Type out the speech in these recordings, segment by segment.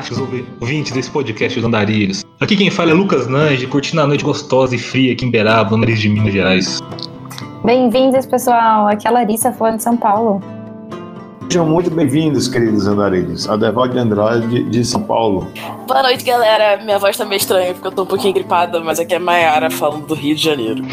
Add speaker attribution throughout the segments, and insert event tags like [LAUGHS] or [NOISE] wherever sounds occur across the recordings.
Speaker 1: fantásticos ouvintes desse podcast dos Andarilhos. Aqui quem fala é Lucas Nange, curtindo a noite gostosa e fria aqui em Beraba, no nariz de Minas Gerais.
Speaker 2: Bem-vindos, pessoal. Aqui é a Larissa falando de São Paulo.
Speaker 3: Sejam muito bem-vindos, queridos andarilhos. Adevaldo de Andrade, de São Paulo.
Speaker 4: Boa noite, galera. Minha voz tá meio estranha porque eu tô um pouquinho gripada, mas aqui é Maiara falando do Rio de Janeiro.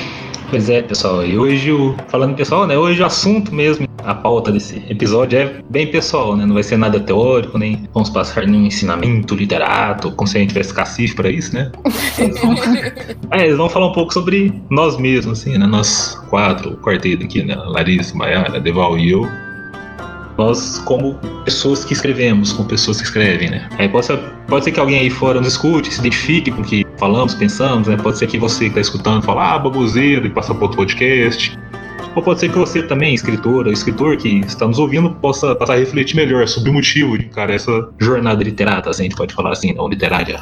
Speaker 1: Pois é, pessoal. E hoje, o, falando pessoal, né? Hoje o assunto mesmo, a pauta desse episódio é bem pessoal, né? Não vai ser nada teórico, nem vamos passar nenhum ensinamento literato, como se a gente tivesse cacife pra isso, né? [LAUGHS] é, eles vão falar um pouco sobre nós mesmos, assim, né? Nós quatro, o quarteto aqui, né? Larissa, Maiara, Deval e eu nós como pessoas que escrevemos, como pessoas que escrevem, né? Aí pode ser, pode ser que alguém aí fora nos escute, se identifique com o que falamos, pensamos, né? Pode ser que você que está escutando fale, ah, baboseiro, e passa para outro podcast. Ou pode ser que você também, escritora, escritor que está nos ouvindo, possa passar a refletir melhor sobre o motivo de cara essa jornada literata, assim, a gente pode falar assim, não literária.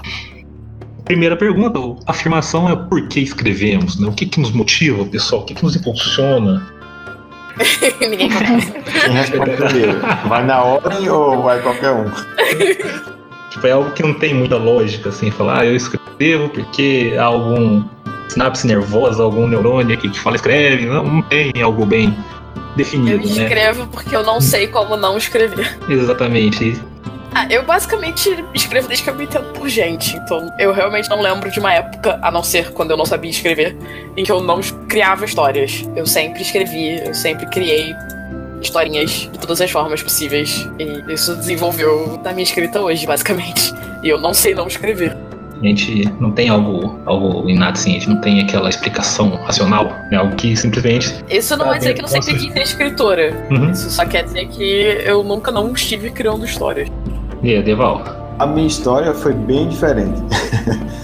Speaker 1: Primeira pergunta, a afirmação é por que escrevemos, né? O que, que nos motiva, pessoal? O que, que nos impulsiona? [LAUGHS]
Speaker 4: Ninguém [LAUGHS] conhece.
Speaker 3: Quem responde primeiro? Vai na ordem ou vai qualquer um?
Speaker 1: Tipo, é algo que não tem muita lógica, assim, falar, ah, eu escrevo porque há algum sinapse nervosa, algum neurônio aqui que fala escreve, não, não tem algo bem definido,
Speaker 4: Eu
Speaker 1: né?
Speaker 4: escrevo porque eu não sei como não escrever.
Speaker 1: Exatamente.
Speaker 4: Ah, eu basicamente escrevo desde que eu me entendo por gente. Então eu realmente não lembro de uma época, a não ser quando eu não sabia escrever, em que eu não criava histórias. Eu sempre escrevi, eu sempre criei historinhas de todas as formas possíveis. E isso desenvolveu na minha escrita hoje, basicamente. E eu não sei não escrever.
Speaker 1: A gente não tem algo, algo inato, assim, a gente não tem aquela explicação racional, é algo que simplesmente.
Speaker 4: Isso não vai dizer que eu não sempre quis ser escritora.
Speaker 1: Uhum.
Speaker 4: Isso só quer dizer que eu nunca não estive criando histórias.
Speaker 1: E aí, Deval?
Speaker 3: A minha história foi bem diferente. [LAUGHS]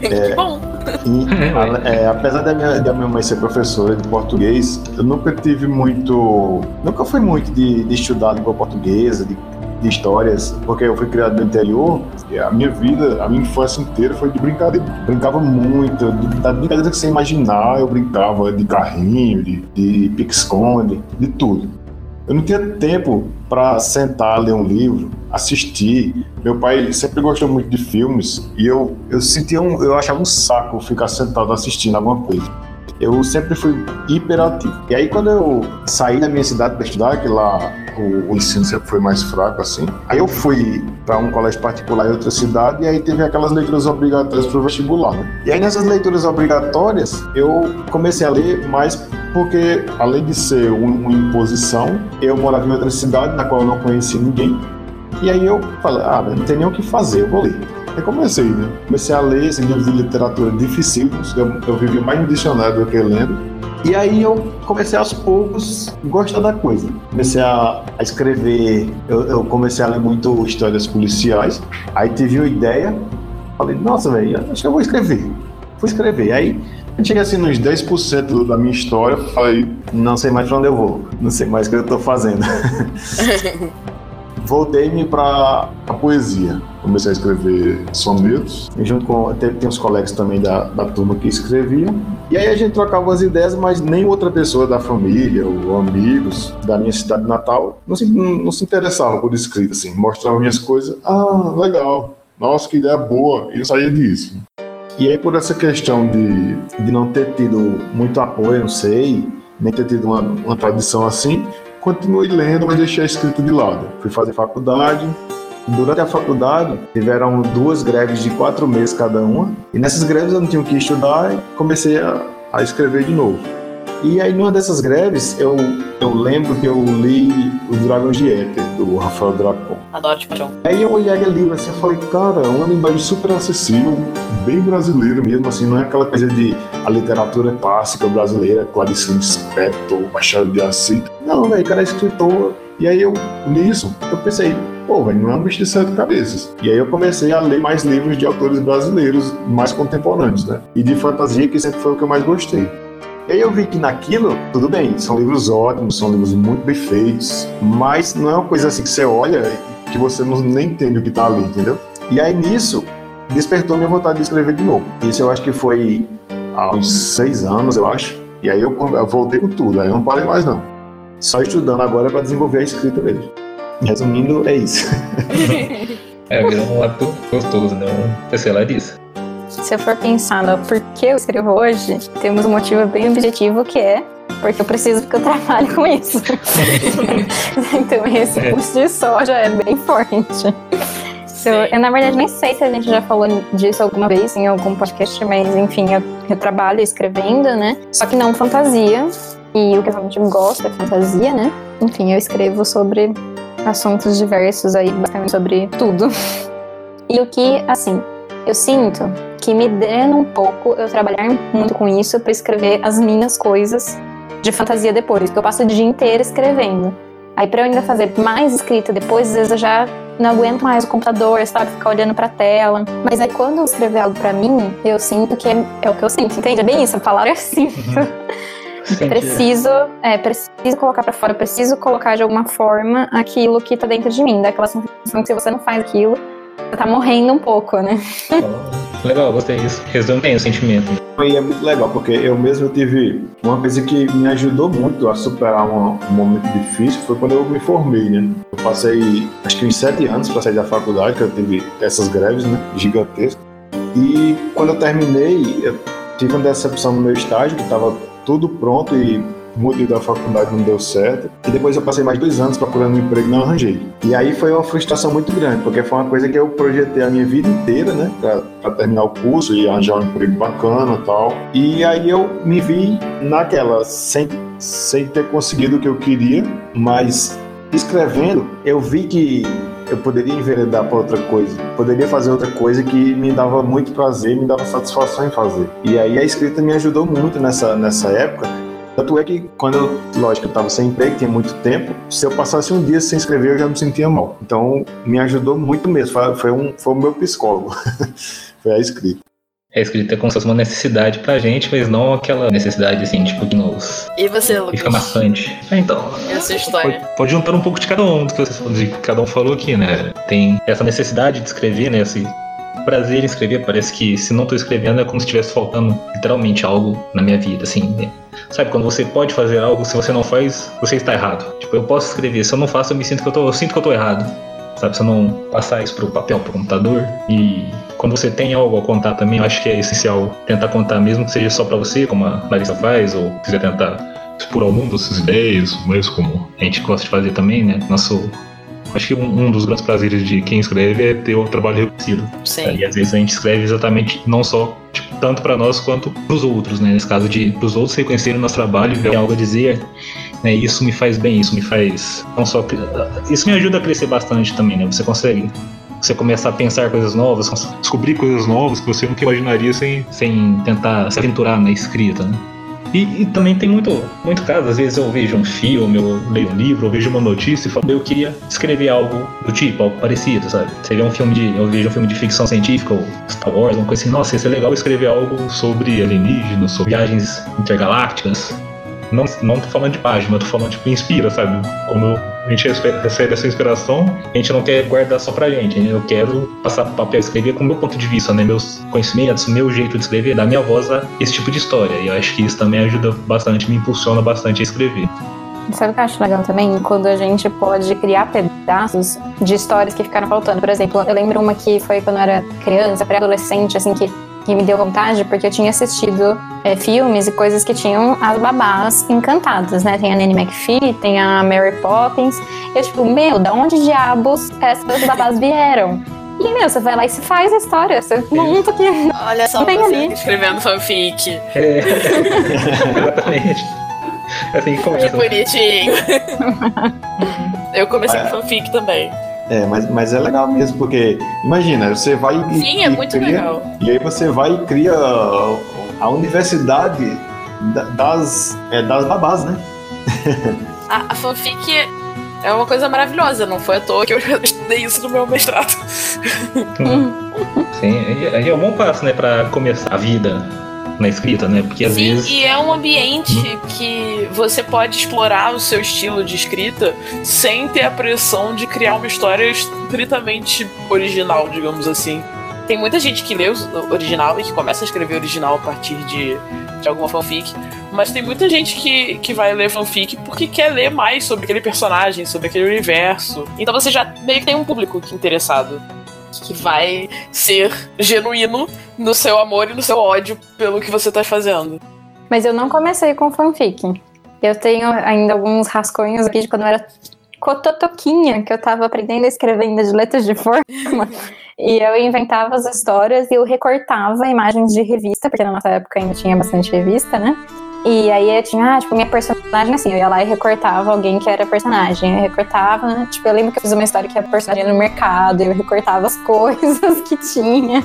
Speaker 4: Que bom.
Speaker 3: E, [LAUGHS]
Speaker 1: É,
Speaker 3: é, apesar da minha, da minha mãe ser professora de português, eu nunca tive muito. Nunca fui muito de, de estudar língua portuguesa, de, de histórias, porque eu fui criado no interior e a minha vida, a minha infância inteira foi de brincadeira. Brincava muito, de, da brincadeira que você imaginar, eu brincava de carrinho, de, de pique-esconde, de tudo. Eu não tinha tempo para sentar, ler um livro, assistir. Meu pai sempre gostou muito de filmes e eu, eu sentia um, eu achava um saco ficar sentado assistindo alguma coisa. Eu sempre fui hiperativo. E aí quando eu saí da minha cidade para estudar, que lá o, o ensino sempre foi mais fraco assim, aí eu fui para um colégio particular em outra cidade e aí teve aquelas leituras obrigatórias para o vestibular. Né? E aí nessas leituras obrigatórias eu comecei a ler mais porque além de ser um- uma imposição, eu morava em outra cidade na qual eu não conhecia ninguém. E aí eu falei, ah, não tem nem o que fazer, eu vou ler. Aí comecei, né? Comecei a ler esses livros de literatura dificílimos, eu, eu vivia mais no dicionário do que lendo. E aí eu comecei aos poucos gostar da coisa. Comecei a, a escrever, eu, eu comecei a ler muito histórias policiais. Aí tive uma ideia, falei, nossa, velho, acho que eu vou escrever. Fui escrever. Aí eu cheguei assim nos 10% da minha história, falei, não sei mais pra onde eu vou, não sei mais o que eu tô fazendo. [LAUGHS] Voltei-me para a poesia. Comecei a escrever sonetos, junto com. Tem, tem uns colegas também da, da turma que escreviam. E aí a gente trocava as ideias, mas nem outra pessoa da família ou amigos da minha cidade natal não se, não se interessava por escrita, assim. Mostrava minhas coisas. Ah, legal. Nossa, que ideia boa. E eu saía disso. E aí, por essa questão de, de não ter tido muito apoio, não sei, nem ter tido uma, uma tradição assim, continuei lendo, mas deixei a escrita de lado. Fui fazer faculdade. Durante a faculdade, tiveram duas greves de quatro meses cada uma. E nessas greves eu não tinha o que estudar e comecei a, a escrever de novo. E aí, numa dessas greves, eu, eu lembro que eu li Os Dragões de Éter, do Rafael Dracon.
Speaker 4: Adoro de paixão.
Speaker 3: Aí eu olhei aquele livro assim e falei, cara, é uma linguagem super acessível, bem brasileira mesmo, assim, não é aquela coisa de a literatura clássica brasileira, Clarice Lispector, Machado de Assis. Não, velho, o cara é escritor. E aí eu, nisso, eu pensei, pô, velho, não é um bicho de sete cabeças. E aí eu comecei a ler mais livros de autores brasileiros, mais contemporâneos, né? E de fantasia, que sempre foi o que eu mais gostei. E aí eu vi que naquilo, tudo bem, são livros ótimos, são livros muito bem feitos, mas não é uma coisa assim que você olha que você não, nem entende o que tá ali, entendeu? E aí nisso, despertou minha vontade de escrever de novo. Isso eu acho que foi há uns seis anos, eu acho. E aí eu, eu voltei com tudo, aí eu não parei mais não. Só estudando agora para desenvolver a escrita mesmo. Resumindo, é isso. [LAUGHS]
Speaker 1: É, vira um hábito gostoso, né? Sei lá disso.
Speaker 2: Se eu for pensar no porquê eu escrevo hoje, temos um motivo bem objetivo que é porque eu preciso porque eu trabalho com isso. [LAUGHS] então esse por si só já é bem forte. Eu, eu, na verdade, nem sei se a gente já falou disso alguma vez em algum podcast, mas enfim, eu, eu trabalho escrevendo, né? Só que não fantasia. E o que a gente gosta é fantasia, né? Enfim, eu escrevo sobre assuntos diversos aí, basicamente sobre tudo. [LAUGHS] E o que, assim, eu sinto que me drena um pouco eu trabalhar muito com isso para escrever as minhas coisas de fantasia depois, porque eu passo o dia inteiro escrevendo. Aí para eu ainda fazer mais escrita depois, às vezes eu já não aguento mais o computador, sabe, ficar olhando para a tela. Mas aí quando eu escrever algo para mim, eu sinto que é, é, o que eu sinto, entende? É bem isso, a palavra sinto. Uhum. [LAUGHS] preciso, é, preciso colocar para fora, preciso colocar de alguma forma aquilo que tá dentro de mim, daquela sensação que se você não faz aquilo, tá morrendo um pouco, né?
Speaker 1: legal, gostei disso. Resume bem o sentimento.
Speaker 3: E é muito legal, porque eu mesmo tive uma coisa que me ajudou muito a superar um, um momento difícil, foi quando eu me formei, né? Eu passei, acho que uns sete anos para sair da faculdade, que eu tive essas greves, né? Gigantescas. E quando eu terminei, eu tive uma decepção no meu estágio, que estava tudo pronto e mudei da faculdade, não deu certo. E depois eu passei mais dois anos procurando um emprego e não arranjei. E aí foi uma frustração muito grande, porque foi uma coisa que eu projetei a minha vida inteira, né? Pra, pra terminar o curso e arranjar um emprego bacana e tal. E aí eu me vi naquela, sem, sem ter conseguido o que eu queria, mas escrevendo, eu vi que eu poderia enveredar para outra coisa, poderia fazer outra coisa que me dava muito prazer, me dava satisfação em fazer. E aí a escrita me ajudou muito nessa, nessa época, tanto é que quando eu, lógico, eu estava sem emprego, tinha muito tempo, se eu passasse um dia sem escrever, eu já me sentia mal. Então, me ajudou muito mesmo. Foi, foi, um, foi o meu psicólogo. [LAUGHS] foi a escrita.
Speaker 1: A escrita é como se fosse uma necessidade pra gente, mas não aquela necessidade assim, tipo, que nos.
Speaker 4: E você, Lucas?
Speaker 1: Fica bastante. Ah, então.
Speaker 4: Essa história.
Speaker 1: Pode, pode, juntar um pouco de cada um do que vocês, de cada um falou aqui, né? Tem essa necessidade de escrever, né? Esse prazer em escrever. Parece que se não estou escrevendo é como se estivesse faltando literalmente algo na minha vida, assim. Né? Sabe, quando você pode fazer algo, se você não faz, você está errado. Tipo, eu posso escrever, se eu não faço, eu me sinto que eu tô, eu sinto que eu tô errado. Sabe, se eu não passar isso pro papel, pro computador. E quando você tem algo a contar também, eu acho que é essencial tentar contar, mesmo que seja só para você, como a Larissa faz, ou quiser tentar expor ao mundo essas ideias, mas como a gente gosta de fazer também, né? Nosso Acho que um, um, dos grandes prazeres de quem escreve é ter o trabalho reconhecido.
Speaker 4: Sim.
Speaker 1: E às vezes a gente escreve exatamente não só tipo, tanto para nós quanto para os outros, né? Nesse caso de os outros reconhecerem o nosso trabalho e ver algo a dizer, né? Isso me faz bem, isso me faz não só isso me ajuda a crescer bastante também, né? Você consegue você começar a pensar coisas novas, descobrir coisas novas que você nunca imaginaria sem, sem tentar se aventurar na escrita, né? E, e, também tem muito, muito caso, às vezes eu vejo um filme, eu leio um livro, eu vejo uma notícia e falo, eu queria escrever algo do tipo, algo parecido, sabe? Você vê um filme de. Eu vejo um filme de ficção científica ou Star Wars, uma coisa assim, nossa, isso é legal escrever algo sobre alienígenas, sobre viagens intergalácticas. Não, não tô falando de página, tô falando, tipo, inspira, sabe? Quando a gente recebe essa inspiração, a gente não quer guardar só pra gente. Eu quero passar papel, escrever com o meu ponto de vista, né? Meus conhecimentos, meu jeito de escrever, dar minha voz a esse tipo de história. E eu acho que isso também ajuda bastante, me impulsiona bastante a escrever.
Speaker 2: Sabe o que eu acho legal também? Quando a gente pode criar pedaços de histórias que ficaram faltando. Por exemplo, eu lembro uma que foi quando eu era criança, pré-adolescente, assim, que que me deu vontade porque eu tinha assistido é, filmes e coisas que tinham as babás encantadas, né? Tem a Nanny McPhee, tem a Mary Poppins. E eu, tipo, meu, da onde diabos essas babás vieram? E, meu, você vai lá e se faz a história. Você monta que.
Speaker 4: Olha só, tem você ali. escrevendo fanfic.
Speaker 1: É. [LAUGHS] Exatamente. Assim que começa.
Speaker 4: Que bonitinho. eu comecei com fanfic também.
Speaker 3: É, mas, mas é legal mesmo, porque imagina, você vai
Speaker 4: e, Sim, é muito
Speaker 3: cria,
Speaker 4: legal.
Speaker 3: E aí você vai e cria a universidade das, é, das babás, né? [LAUGHS]
Speaker 4: a, a fanfic é uma coisa maravilhosa, não foi à toa que eu estudei isso no meu mestrado. [LAUGHS]
Speaker 1: Sim, aí é um bom passo, né, pra começar a vida na escrita, né? Porque às
Speaker 4: Sim,
Speaker 1: vezes.
Speaker 4: E é um ambiente uhum. que você pode explorar o seu estilo de escrita sem ter a pressão de criar uma história estritamente original, digamos assim. Tem muita gente que lê o original e que começa a escrever original a partir de, de alguma fanfic, mas tem muita gente que, que vai ler fanfic porque quer ler mais sobre aquele personagem, sobre aquele universo. Então você já meio que tem um público interessado. Que vai ser genuíno no seu amor e no seu ódio pelo que você tá fazendo.
Speaker 2: Mas eu não comecei com fanfic. Eu tenho ainda alguns rascunhos aqui de quando eu era cototoquinha, que eu tava aprendendo a escrever ainda de letras de forma. [LAUGHS] E eu inventava as histórias e eu recortava imagens de revista, porque na nossa época ainda tinha bastante revista, né? E aí eu tinha, ah, tipo, minha personagem assim, eu ia lá e recortava alguém que era personagem. Eu recortava, né? Tipo, eu lembro que eu fiz uma história que era personagem no mercado, eu recortava as [LAUGHS] coisas que tinha.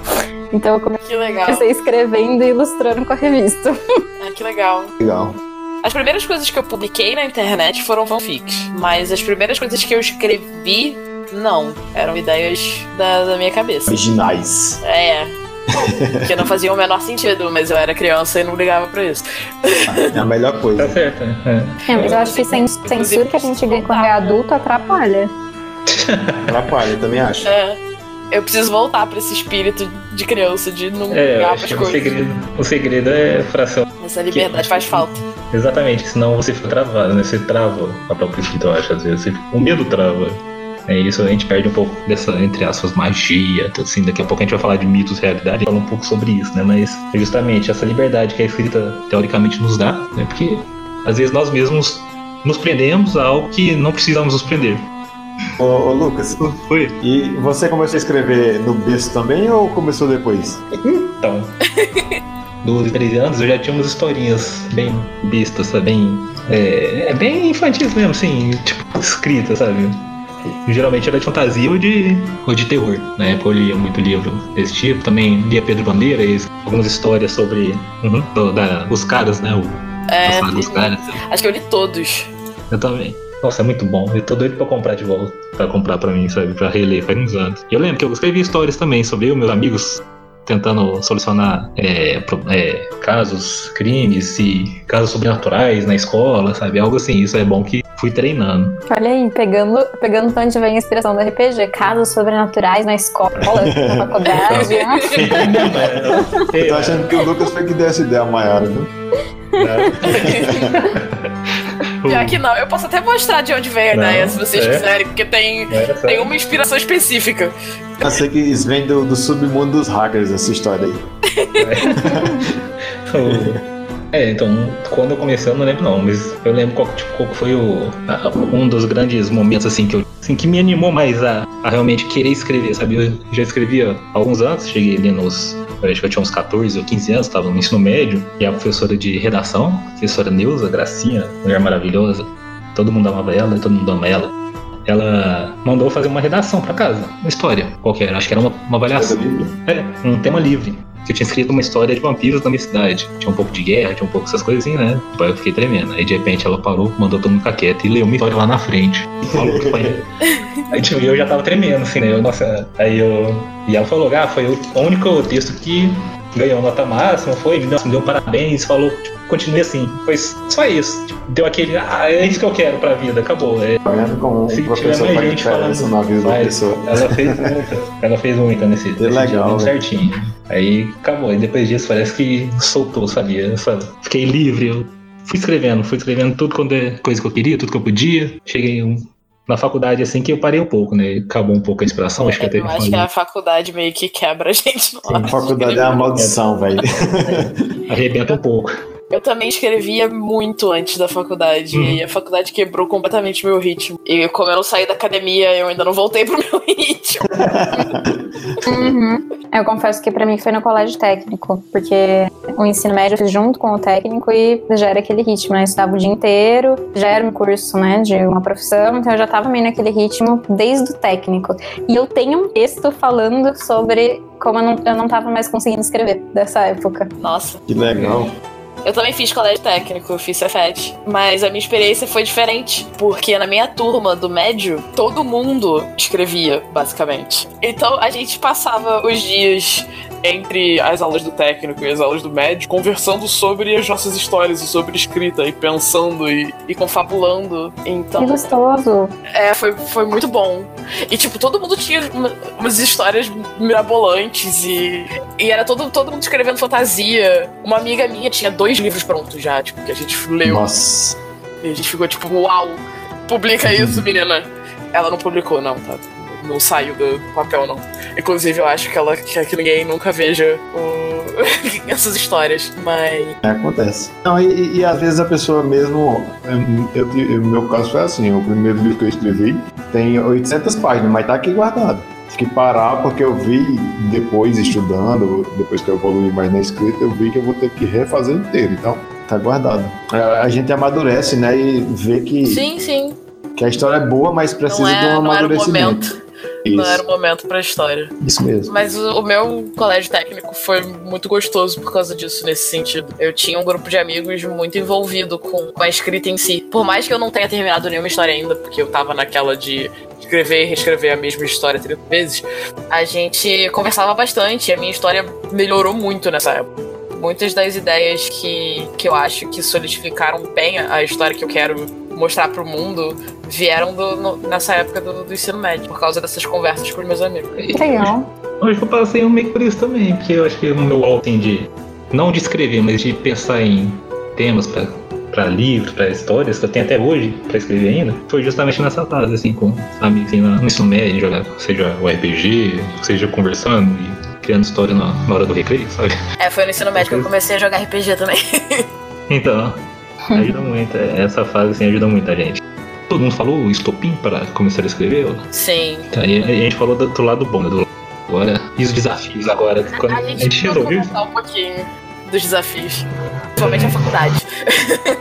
Speaker 2: Então eu comecei escrevendo e ilustrando com a revista.
Speaker 4: Ah, que legal.
Speaker 3: Legal.
Speaker 4: As primeiras coisas que eu publiquei na internet foram fanfics, mas as primeiras coisas que eu escrevi, não. Eram ideias da, da minha cabeça.
Speaker 3: Originais.
Speaker 4: É. [LAUGHS] que não faziam o menor sentido, mas eu era criança e não ligava pra isso.
Speaker 3: É a melhor coisa.
Speaker 1: Tá certo. É.
Speaker 2: É, mas eu acho que sem censura que a gente ganha quando é adulto atrapalha.
Speaker 3: Atrapalha, também acho.
Speaker 4: É. Eu preciso voltar pra esse espírito de criança, de não
Speaker 1: É,
Speaker 4: ligar pras
Speaker 1: que o
Speaker 4: coisas.
Speaker 1: segredo, o segredo é fração.
Speaker 4: Essa liberdade faz falta.
Speaker 1: Exatamente, senão você fica travado, né? Você trava a própria escrita, eu acho, às vezes. Você- o medo trava. É isso, a gente perde um pouco dessa, entre aspas, magia, assim. Daqui a pouco a gente vai falar de mitos, realidade, fala um pouco sobre isso, né? Mas é justamente essa liberdade que a escrita teoricamente nos dá, né? Porque às vezes nós mesmos nos prendemos a algo que não precisamos nos prender.
Speaker 3: Ô, ô, Lucas,
Speaker 1: Foi?
Speaker 3: e você começou a escrever no berço também ou começou depois?
Speaker 1: Então, [LAUGHS] dos 13 anos eu já tinha umas historinhas bem bestas, sabe? Bem, é, é bem infantis mesmo, assim, tipo, escritas, sabe? Geralmente era de fantasia ou de, ou de terror. Na época eu lia muito livro desse tipo. Também lia Pedro Bandeira e algumas histórias sobre uhum, do- da, os caras, né? O
Speaker 4: É,
Speaker 1: dos caras.
Speaker 4: acho que eu li todos.
Speaker 1: Eu também. Nossa, é muito bom. Eu tô doido pra comprar de volta. Pra comprar pra mim, sabe? Pra reler faz uns anos. E eu lembro que eu escrevi histórias também sobre eu meus amigos tentando solucionar é, é, casos, crimes e casos sobrenaturais na escola, sabe? Algo assim. Isso é bom que fui treinando.
Speaker 2: Olha aí, pegando, pegando de onde vem a inspiração do RPG. Casos sobrenaturais na escola, na faculdade. [LAUGHS] né?
Speaker 3: Eu tô achando que o Lucas foi que deu essa ideia maior, viu? [LAUGHS]
Speaker 4: Pior que não, eu posso até mostrar de onde veio a
Speaker 1: Não,
Speaker 4: ideia, se vocês
Speaker 1: é.
Speaker 4: quiserem, porque tem,
Speaker 1: Era só-
Speaker 4: tem uma inspiração específica.
Speaker 3: Eu sei que isso vem do, do submundo dos hackers, essa história aí.
Speaker 1: É, [LAUGHS] então, quando eu comecei eu não lembro não, mas eu lembro qual, tipo, qual foi o, a- um dos grandes momentos assim que eu assim, que me animou mais a, a realmente querer escrever, sabe? Eu já escrevia há alguns anos, cheguei ali nos. Acho que eu tinha uns 14 ou 15 anos, estava no ensino médio, e a professora de redação, professora Neuza, Gracinha, mulher maravilhosa, todo mundo amava ela todo mundo ama ela. Ela mandou fazer uma redação pra casa, uma história qualquer, acho que era uma, uma avaliação. É, um tema livre. Que eu tinha escrito uma história de vampiros da minha cidade. Tinha um pouco de guerra, tinha um pouco essas coisas assim, né? Tipo, aí eu fiquei tremendo. Aí de repente ela parou, mandou todo mundo ficar quieto e leu uma história lá na frente. E falou que foi. [LAUGHS] Aí tipo, eu já tava tremendo, assim, né? Eu, nossa, aí eu. E ela falou, ah, foi o único texto que ganhou nota máxima, foi, me deu, me deu parabéns, falou, tipo, continue assim. Foi só isso. Tipo, deu aquele, ah, é isso que eu quero pra vida, acabou. É,
Speaker 3: Tá vendo como
Speaker 1: Se tiver mais gente falando
Speaker 3: na vida da pessoa?
Speaker 1: Ela fez muita, ela fez muita nesse, nesse
Speaker 3: legal,
Speaker 1: dia, certinho. Aí acabou, e depois disso parece que soltou, sabia? Fa- Fiquei livre, eu fui escrevendo, fui escrevendo tudo quando é coisa que eu queria, tudo que eu podia. Cheguei um- na faculdade assim que eu parei um pouco, né? Acabou um pouco a inspiração, acho que até
Speaker 4: Eu acho que a faculdade meio que quebra a gente no
Speaker 3: A faculdade é uma maldição, velho.
Speaker 1: arrebenta um pouco.
Speaker 4: Eu também escrevia muito antes da faculdade.
Speaker 1: Uhum.
Speaker 4: E a faculdade quebrou completamente meu ritmo. E como eu não saí da academia, eu ainda não voltei pro [LAUGHS] meu ritmo.
Speaker 2: Uhum. Eu confesso que pra mim foi no colégio técnico, porque o ensino médio eu fiz junto com o técnico e já era aquele ritmo, né? Eu estudava o dia inteiro, já era um curso, né, de uma profissão, então eu já tava meio naquele ritmo desde o técnico. E eu tenho um texto falando sobre como eu não, eu não tava mais conseguindo escrever dessa época.
Speaker 4: Nossa.
Speaker 3: Que legal.
Speaker 4: Eu também fiz colégio técnico, fiz Cefet. Mas a minha experiência foi diferente. Porque na minha turma do médio, todo mundo escrevia, basicamente. Então a gente passava os dias entre as aulas do técnico e as aulas do médio, conversando sobre as nossas histórias e sobre escrita, e pensando e, e confabulando. Então,
Speaker 2: Que gostoso.
Speaker 4: é, foi, foi muito bom. E, tipo, todo mundo tinha uma- umas histórias mirabolantes e, e era todo, todo mundo escrevendo fantasia. Uma amiga minha tinha dois livros prontos já, tipo, que a gente leu.
Speaker 3: Nossa.
Speaker 4: E a gente ficou tipo, uau, publica isso, menina. Ela não publicou, não, tá? Não saiu do papel, não. Inclusive, eu acho que ela quer que ninguém nunca veja o... [LAUGHS] essas histórias, mas.
Speaker 3: É, acontece. Não, e, e, às vezes a pessoa mesmo. Eu, eu, meu caso foi assim: o primeiro livro que eu escrevi tem 800 páginas, mas tá aqui guardado. Que parar porque eu vi depois, estudando, depois que eu evolui mais na escrita, eu vi que eu vou ter que refazer inteiro. Então, tá guardado. A, a gente amadurece, né? E vê que.
Speaker 4: Sim, sim.
Speaker 3: Que a história é boa, mas precisa é, de um amadurecimento.
Speaker 4: Isso. Não era o momento pra história.
Speaker 3: Isso mesmo.
Speaker 4: Mas o, o, meu colégio técnico foi muito gostoso por causa disso, nesse sentido. Eu tinha um grupo de amigos muito envolvido com, com a escrita em si. Por mais que eu não tenha terminado nenhuma história ainda, porque eu tava naquela de escrever e reescrever a mesma história 30 vezes, a gente conversava bastante e a minha história melhorou muito nessa época. Muitas das ideias que, que eu acho que solidificaram bem a história que eu quero mostrar pro mundo vieram do, no, nessa época do, do, ensino médio, por causa dessas conversas com os meus amigos.
Speaker 2: Legal.
Speaker 1: Acho que eu passei um meio por isso também, porque eu acho que o meu alto de. Não de escrever, mas de pensar em temas para para livros, para histórias que eu tenho até hoje para escrever ainda, foi justamente nessa fase, assim, com amigos assim, no ensino médio, jogar, seja o RPG, seja conversando e criando história na, na hora do recreio, sabe?
Speaker 4: É, foi no ensino médio que eu comecei a jogar RPG também. [LAUGHS]
Speaker 1: então, [LAUGHS] ajuda muito, essa fase assim ajuda muito a gente todo mundo falou estopim para começar a escrever?
Speaker 4: Sim.
Speaker 1: Tá, e a gente falou do, do lado bom, né? Do, agora, e os desafios agora?
Speaker 4: Quando a, gente, a gente resolveu. um pouquinho dos desafios, principalmente é. a faculdade. [LAUGHS]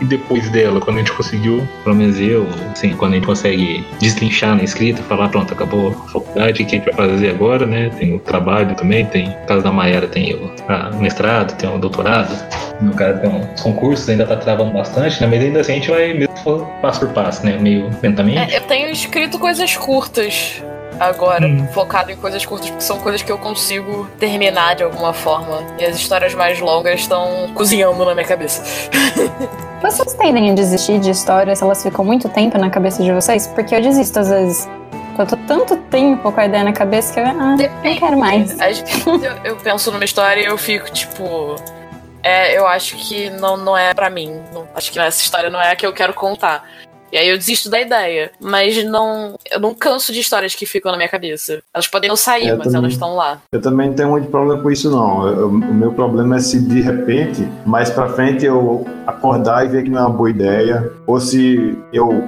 Speaker 1: e depois dela, quando a gente conseguiu, pelo menos eu, assim, quando a gente consegue destrinchar na escrita, falar, pronto, acabou a faculdade, o que a gente vai fazer agora, né? Tem o trabalho também, tem, no caso da Maera, tem o mestrado, tem o doutorado, no caso tem os concursos, ainda tá travando bastante, né? Mas ainda assim a gente vai mesmo passo por passo, né? Meio lentamente.
Speaker 4: É, eu tenho escrito coisas curtas agora, hum. focado em coisas curtas, porque são coisas que eu consigo terminar de alguma forma. E as histórias mais longas estão cozinhando na minha cabeça. [LAUGHS]
Speaker 2: Vocês tendem a desistir de histórias, elas ficam muito tempo na cabeça de vocês? Porque eu desisto às vezes. Eu tô tanto tempo com a ideia na cabeça que eu ah, não quero mais.
Speaker 4: Eu, eu penso numa história e eu fico, tipo. É, eu acho que não, não é para mim. Não, acho que essa história não é a que eu quero contar. E aí eu desisto da ideia. Mas não. Eu não canso de histórias que ficam na minha cabeça. Elas podem não sair, eu mas também, elas estão lá.
Speaker 3: Eu também não tenho muito problema com isso, não. Eu, o meu problema é se de repente, mais pra frente, eu acordar e ver que não é uma boa ideia. Ou se eu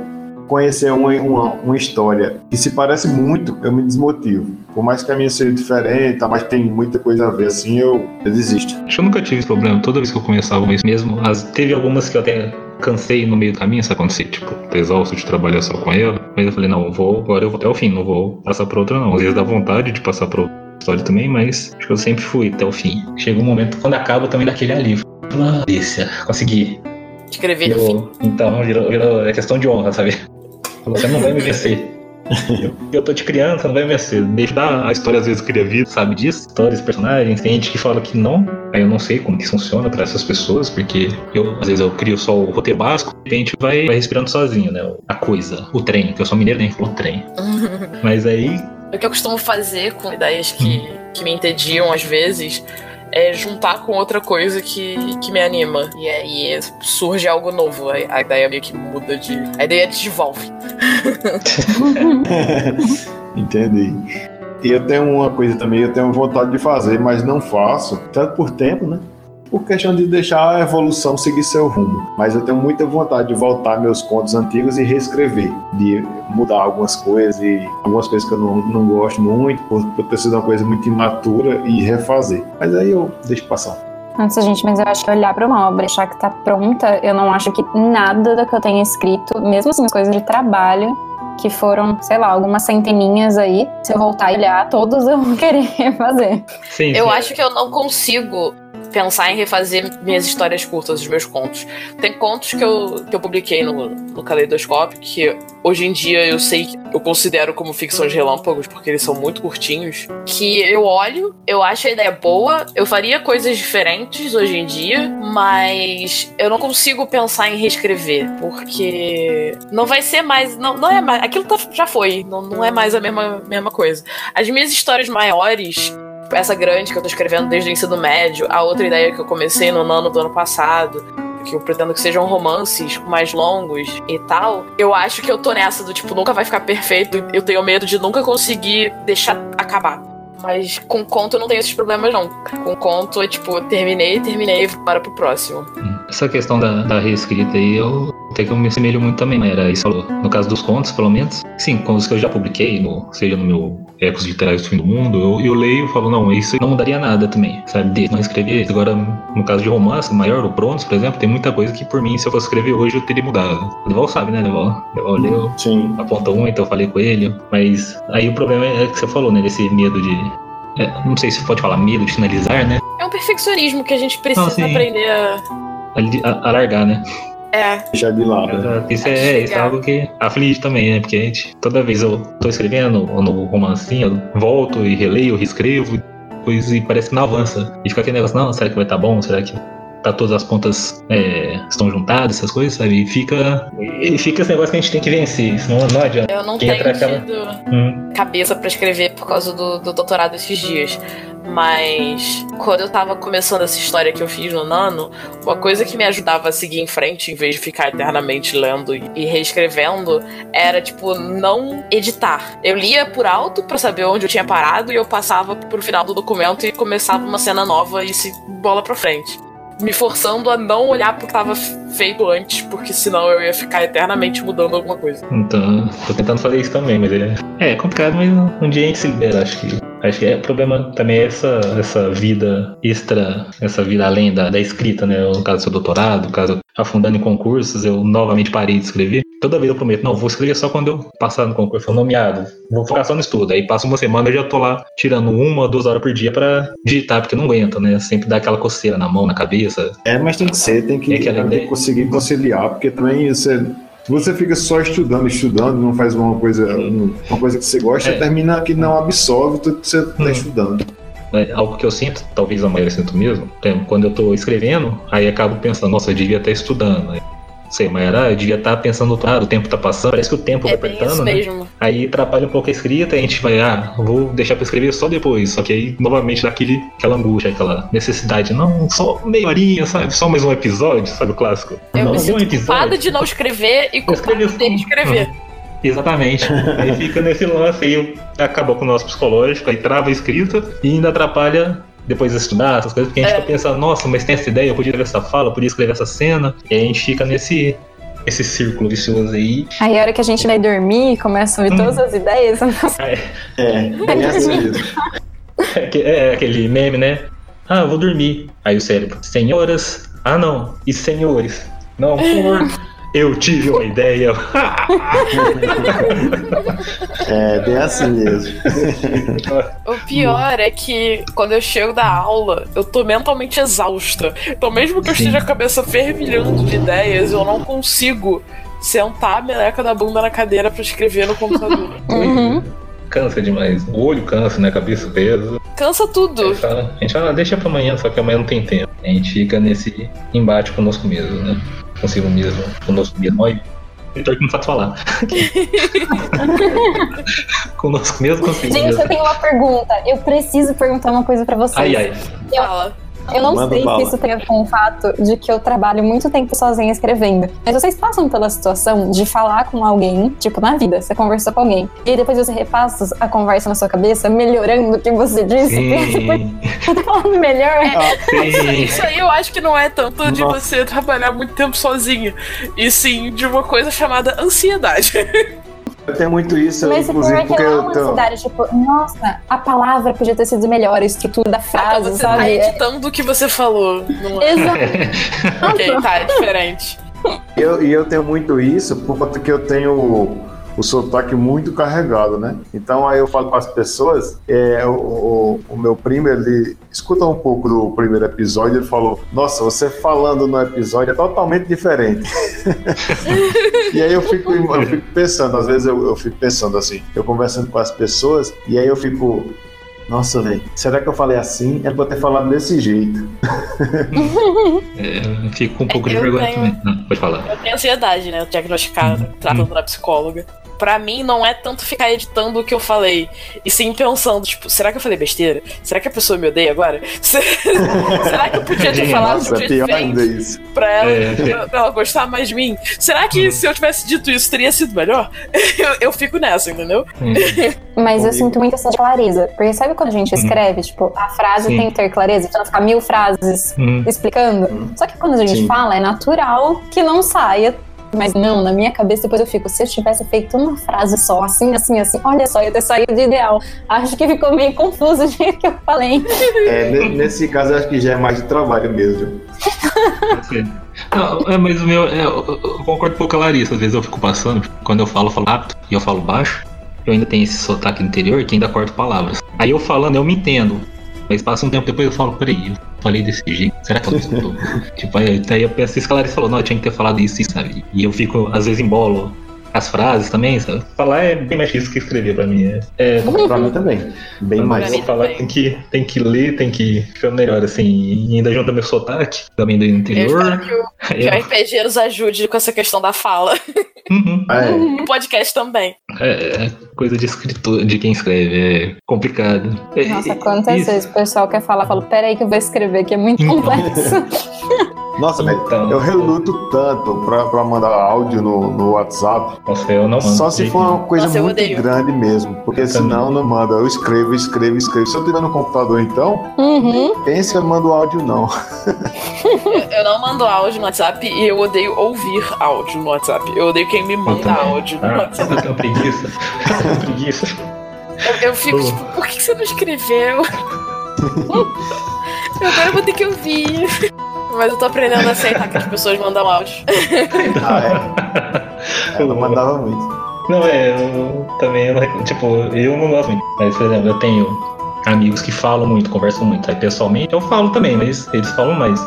Speaker 3: conhecer uma, uma, uma, história que se parece muito, eu me desmotivo. Por mais que a minha seja diferente, mas tem muita coisa a ver assim, eu, eu desisto.
Speaker 1: Acho que eu nunca tive esse problema. Toda vez que eu começava isso mesmo, as, teve algumas que eu até cansei no meio do caminho, isso acontecer, tipo, tô exausto de trabalhar só com ela, mas eu falei, não, eu vou, agora eu vou até o fim, não vou passar pra outra não. Às vezes dá vontade de passar pra outra história também, mas acho que eu sempre fui até o fim. Chega um momento, quando acaba, também daquele alívio. Ah, delícia, consegui.
Speaker 4: Escrever fim.
Speaker 1: Então, virou, virou, é questão de honra, sabe? Você não vai me vencer. Eu tô de criança, não vai me vencer. Deixa dar a história, às vezes, cria vida, sabe disso? Histórias, personagens. Tem gente que fala que não. Aí eu não sei como que funciona para essas pessoas, porque eu, às vezes, eu crio só o roteiro básico e a gente vai, vai respirando sozinho, né? A coisa, o trem, que eu sou mineiro, nem né? falou trem. [LAUGHS] Mas aí.
Speaker 4: O que eu costumo fazer com ideias que, que me entediam às vezes é juntar com outra coisa que, que me anima. E aí surge algo novo. A, a ideia meio que muda de. A ideia desenvolve. [LAUGHS]
Speaker 3: Entendi. E eu tenho uma coisa também, eu tenho vontade de fazer, mas não faço, tanto por tempo, né? por questão de deixar a evolução seguir seu rumo. Mas eu tenho muita vontade de voltar meus contos antigos e reescrever, de mudar algumas coisas e algumas coisas que eu não, não gosto muito, por, por ter sido uma coisa muito imatura e refazer. Mas aí eu deixo passar.
Speaker 2: Nossa, gente, mas eu acho que olhar para uma obra e achar que tá pronta, eu não acho que nada do que eu tenha escrito, mesmo assim, as coisas de trabalho, que foram, sei lá, algumas centeninhas aí, se eu voltar a olhar, todos eu vou [LAUGHS] querer fazer.
Speaker 4: Sim, eu sim. acho que eu não consigo pensar em refazer minhas histórias curtas, os meus contos. Tem contos que eu, que eu publiquei no, no Caleidoscópio que hoje em dia eu sei que eu considero como ficções relâmpagos, porque eles são muito curtinhos. Que eu olho, eu acho a ideia boa, eu faria coisas diferentes hoje em dia, mas eu não consigo pensar em reescrever, porque não vai ser mais. Não, não é mais. Aquilo tá, já foi, não, não é mais a mesma, mesma coisa. As minhas histórias maiores essa grande que eu tô escrevendo desde o ensino médio, a outra ideia que eu comecei no ano do ano passado, que eu pretendo que sejam romances mais longos e tal, eu acho que eu tô nessa do tipo, nunca vai ficar perfeito. Eu tenho medo de nunca conseguir deixar acabar. Mas com conto eu não tenho esses problemas, não. Com conto é tipo, terminei, terminei, para pro próximo.
Speaker 1: Essa questão da, da reescrita aí, eu até que eu me assemelho muito também, né? Era isso, no caso dos contos, pelo menos. Sim, com os que eu já publiquei, no, seja no meu Ecos Literários do Fim do Mundo, eu, eu leio e falo, não, isso não mudaria nada também, sabe? De não escrever. Agora, no caso de romance, maior, o Bronze, por exemplo, tem muita coisa que por mim, se eu fosse escrever hoje, eu teria mudado. O Deval sabe, né, Deval? Deval leu,
Speaker 3: Sim.
Speaker 1: aponta um, então eu falei com ele. Mas aí o problema é que você falou, né? Desse medo de. é, não sei se pode falar medo de finalizar, né?
Speaker 4: É um perfeccionismo que a gente precisa
Speaker 1: Não,
Speaker 4: aprender a.
Speaker 1: A, a, a largar, né?
Speaker 4: É,
Speaker 3: Já de lado.
Speaker 1: Exato. Isso é, isso é algo que aflige também, né? Porque a gente, toda vez eu tô escrevendo ou no romancinho, eu volto e releio, reescrevo, e parece que não avança. E fica aquele negócio, não, será que vai estar bom? Será que tá todas as pontas é, estão juntadas, essas coisas, sabe? E fica, e fica esse negócio que a gente tem que vencer, senão não adianta.
Speaker 4: eu não tenho
Speaker 1: entra aquela-
Speaker 4: tido
Speaker 1: Hum,
Speaker 4: cabeça pra escrever por causa do, do doutorado esses dias. Mas quando eu tava começando essa história que eu fiz no Nano, uma coisa que me ajudava a seguir em frente, em vez de ficar eternamente lendo e e reescrevendo, era tipo não editar. Eu lia por alto pra saber onde eu tinha parado e eu passava pro final do documento e começava uma cena nova e se bola pra frente. Me forçando a não olhar pro que tava feito antes, porque senão eu ia ficar eternamente mudando alguma coisa.
Speaker 1: então, tô tentando fazer isso também, mas é, é complicado, mas um dia a gente se libera, acho que. Acho que é, o problema também é essa, essa vida extra, essa vida além da, da escrita, né? No caso do seu doutorado, no caso afundando em concursos, eu novamente parei de escrever. Toda vez eu prometo, não, vou escrever só quando eu passar no concurso, for nomeado. Vou focar só no estudo. Aí passa uma semana eu já tô lá tirando uma, duas horas por dia pra digitar, porque não aguento, né? Sempre dá aquela coceira na mão, na cabeça.
Speaker 3: É, mas tem que ser, tem que,
Speaker 1: É
Speaker 3: tem que conseguir conciliar, porque também você, você fica só estudando, estudando, não faz uma coisa, uma coisa que você gosta,
Speaker 1: É.
Speaker 3: termina que não absorve tudo que você está
Speaker 1: Hum.
Speaker 3: estudando.
Speaker 1: É algo que eu sinto, talvez a maioria sinto mesmo. Quando eu tô escrevendo, aí acabo pensando, nossa, eu devia estar estudando. Sei, mas era, eu devia estar pensando, ah, o tempo tá passando, parece que o tempo
Speaker 4: É
Speaker 1: vai
Speaker 4: bem
Speaker 1: apertando, né?
Speaker 4: mesmo.
Speaker 1: Aí atrapalha um pouco a escrita, a gente vai, ah, vou deixar pra escrever só depois. Só que aí, novamente, dá aquele, aquela angústia, aquela necessidade. Não, só meia horinha, sabe? Só mais um episódio, sabe o clássico?
Speaker 4: Eu
Speaker 1: não,
Speaker 4: me
Speaker 1: um
Speaker 4: sinto
Speaker 1: episódio.
Speaker 4: culpada de não escrever e culpada de escrever.
Speaker 1: Exatamente. aí fica nesse lance aí, acaba com o nosso psicológico, aí trava a escrita e ainda atrapalha depois de estudar essas coisas, porque a gente
Speaker 4: É.
Speaker 1: fica pensando, nossa, mas tem essa ideia, eu podia escrever essa fala, eu podia escrever essa cena, e aí a gente fica nesse esse círculo vicioso aí.
Speaker 2: Aí a hora que a gente vai dormir, começa a vir
Speaker 1: Hum.
Speaker 2: todas as ideias. [LAUGHS]
Speaker 3: É, mesmo. [LAUGHS]
Speaker 1: É aque- é aquele meme, né? Ah, eu vou dormir. Aí o cérebro, senhoras, ah não, e senhores, não, por [LAUGHS] eu tive uma ideia. [LAUGHS]
Speaker 3: É, bem assim mesmo.
Speaker 4: O pior é que quando eu chego da aula, eu tô mentalmente exausta. Então, mesmo que eu esteja a cabeça fervilhando de ideias, eu não consigo sentar a meleca da bunda na cadeira pra escrever no computador. [LAUGHS]
Speaker 2: Uhum.
Speaker 1: Cansa demais. O olho cansa, né? A cabeça pesa.
Speaker 4: Cansa
Speaker 1: A
Speaker 4: tudo.
Speaker 1: gente fala, a gente fala, "Ah, deixa pra amanhã, só que amanhã não tem tempo. A gente fica nesse embate conosco mesmo, né? Consigo mesmo, conosco mesmo. Olha, Vitor que não sabe falar. [LAUGHS] conosco mesmo, consigo
Speaker 2: Gente,
Speaker 1: mesmo.
Speaker 2: eu tenho uma pergunta. Eu preciso perguntar uma coisa pra vocês.
Speaker 1: Ai, ai.
Speaker 4: Fala.
Speaker 2: Eu não
Speaker 3: Manda
Speaker 2: sei
Speaker 3: bala.
Speaker 2: se isso tem a ver com o fato de que eu trabalho muito tempo sozinha escrevendo. Mas vocês passam pela situação de falar com alguém, tipo, na vida, você conversou com alguém, e depois você repassa a conversa na sua cabeça, melhorando o que você disse.
Speaker 1: Sim, [LAUGHS]
Speaker 2: Você tá falando melhor?
Speaker 1: sim.
Speaker 4: Isso aí eu acho que não é tanto de
Speaker 3: Nossa.
Speaker 4: você trabalhar muito tempo sozinho, e sim de uma coisa chamada ansiedade. [LAUGHS]
Speaker 3: Eu tenho muito isso,
Speaker 2: Mas
Speaker 3: inclusive, porque
Speaker 2: aquela
Speaker 3: eu tenho.
Speaker 2: ansiedade, tipo, nossa, a palavra podia ter sido melhor, a estrutura da frase,
Speaker 4: você tá
Speaker 2: sabe? É-
Speaker 4: editando o que você falou. Não é? [LAUGHS]
Speaker 2: Exato.
Speaker 4: Ok, tá, é diferente.
Speaker 3: Eu, e eu tenho muito isso por conta que eu tenho o, sotaque muito carregado, né? Então aí eu falo com as pessoas, é, o, o, o meu primo, ele escuta um pouco do primeiro episódio, ele falou, nossa, você falando no episódio é totalmente diferente. [LAUGHS] e aí eu fico, eu fico pensando, às vezes eu, eu fico pensando assim, eu conversando com as pessoas, e aí eu fico, nossa, velho, será que eu falei assim? Era pra eu ter falado desse jeito. [LAUGHS]
Speaker 1: É, eu fico com um pouco de
Speaker 4: Eu
Speaker 1: vergonha
Speaker 4: tenho-
Speaker 1: também. Não, pode falar.
Speaker 4: Eu tenho ansiedade, né? Diagnosticada, tratando na psicóloga. Pra mim não é tanto ficar editando o que eu falei, e sim pensando, tipo, será que eu falei besteira? Será que a pessoa me odeia agora? [LAUGHS] será que eu podia ter falado
Speaker 3: Nossa,
Speaker 4: de
Speaker 3: pior
Speaker 4: jeito
Speaker 3: ainda isso.
Speaker 4: pra ela,
Speaker 1: É.
Speaker 4: pra- pra ela gostar mais de mim? Será que se eu tivesse dito isso teria sido melhor? [LAUGHS] eu, eu fico nessa, entendeu? [LAUGHS]
Speaker 2: Mas eu sinto muito essa clareza. Porque sabe quando a gente escreve, tipo, a frase
Speaker 1: Sim.
Speaker 2: tem que ter clareza, então ficar mil frases
Speaker 1: Hum.
Speaker 2: explicando. Só que quando a gente
Speaker 3: Sim.
Speaker 2: fala, é natural que não saia. Mas não, na minha cabeça depois eu fico, se eu tivesse feito uma frase só, assim, assim, assim, olha só, ia ter saído de ideal. Acho que ficou meio confuso [LAUGHS] o jeito que eu falei.
Speaker 3: É, ne- nesse caso, eu acho que já é mais de trabalho mesmo.
Speaker 1: Não, é, mas o meu. é, eu, concordo um pouco com a Larissa. Às vezes eu fico passando, quando eu falo, eu falo rápido e eu falo baixo. Eu ainda tenho esse sotaque interior que ainda corto palavras. Aí eu falando, eu me entendo. Mas passa um tempo depois eu falo, peraí, falei desse jeito. Será que ela escutou? [LAUGHS] tipo, aí, aí eu penso isso que a Larissa falou, não, eu tinha que ter falado isso, isso, sabe? E eu fico, às vezes, embolo as frases também, sabe? Falar é bem mais difícil que escrever pra mim. É, é
Speaker 3: Pra mim também. Bem mais.
Speaker 4: mim
Speaker 1: vou falar,
Speaker 4: também.
Speaker 1: tem que, tem que ler, tem que ficar melhor, assim, e ainda junta meu sotaque, também do
Speaker 4: Eu
Speaker 1: interior.
Speaker 4: espero que o, que o
Speaker 1: eu-
Speaker 4: RPG nos ajude com essa questão da fala. [LAUGHS]
Speaker 1: Uhum.
Speaker 3: É,
Speaker 4: O podcast também.
Speaker 1: É, é coisa de escritor, de quem escreve, é complicado.
Speaker 2: Nossa, quantas
Speaker 1: isso.
Speaker 2: vezes o pessoal quer falar, fala, peraí que eu vou escrever, que é muito
Speaker 1: Então.
Speaker 2: complexo. [LAUGHS]
Speaker 3: Nossa, velho,
Speaker 1: Então,
Speaker 3: eu reluto tanto pra, pra mandar áudio no, no WhatsApp.
Speaker 1: Nossa, eu não mando.
Speaker 3: Só se for uma coisa
Speaker 4: Nossa,
Speaker 3: muito grande mesmo. Porque
Speaker 1: Eu
Speaker 3: senão não manda. Eu escrevo, escrevo, escrevo. Se eu tiver no computador, então,
Speaker 2: Uhum.
Speaker 3: pense que eu mando áudio, não. [LAUGHS]
Speaker 4: Eu, não mando áudio no WhatsApp e eu odeio ouvir áudio no WhatsApp. Eu odeio quem me manda
Speaker 1: também.
Speaker 4: áudio no
Speaker 1: Ah,
Speaker 4: WhatsApp.
Speaker 1: eu tenho preguiça. Eu tenho preguiça.
Speaker 4: Eu, eu fico tipo, por que você não escreveu? Eu Agora eu vou ter que ouvir. Mas eu tô aprendendo a aceitar que as pessoas mandam áudio.
Speaker 3: Ah, é? [LAUGHS] Ela mandava muito.
Speaker 1: Não, é, eu também, eu tipo, eu não gosto muito. Mas, por exemplo, eu tenho amigos que falam muito, conversam muito. Aí, pessoalmente, eu falo também, mas eles falam mais.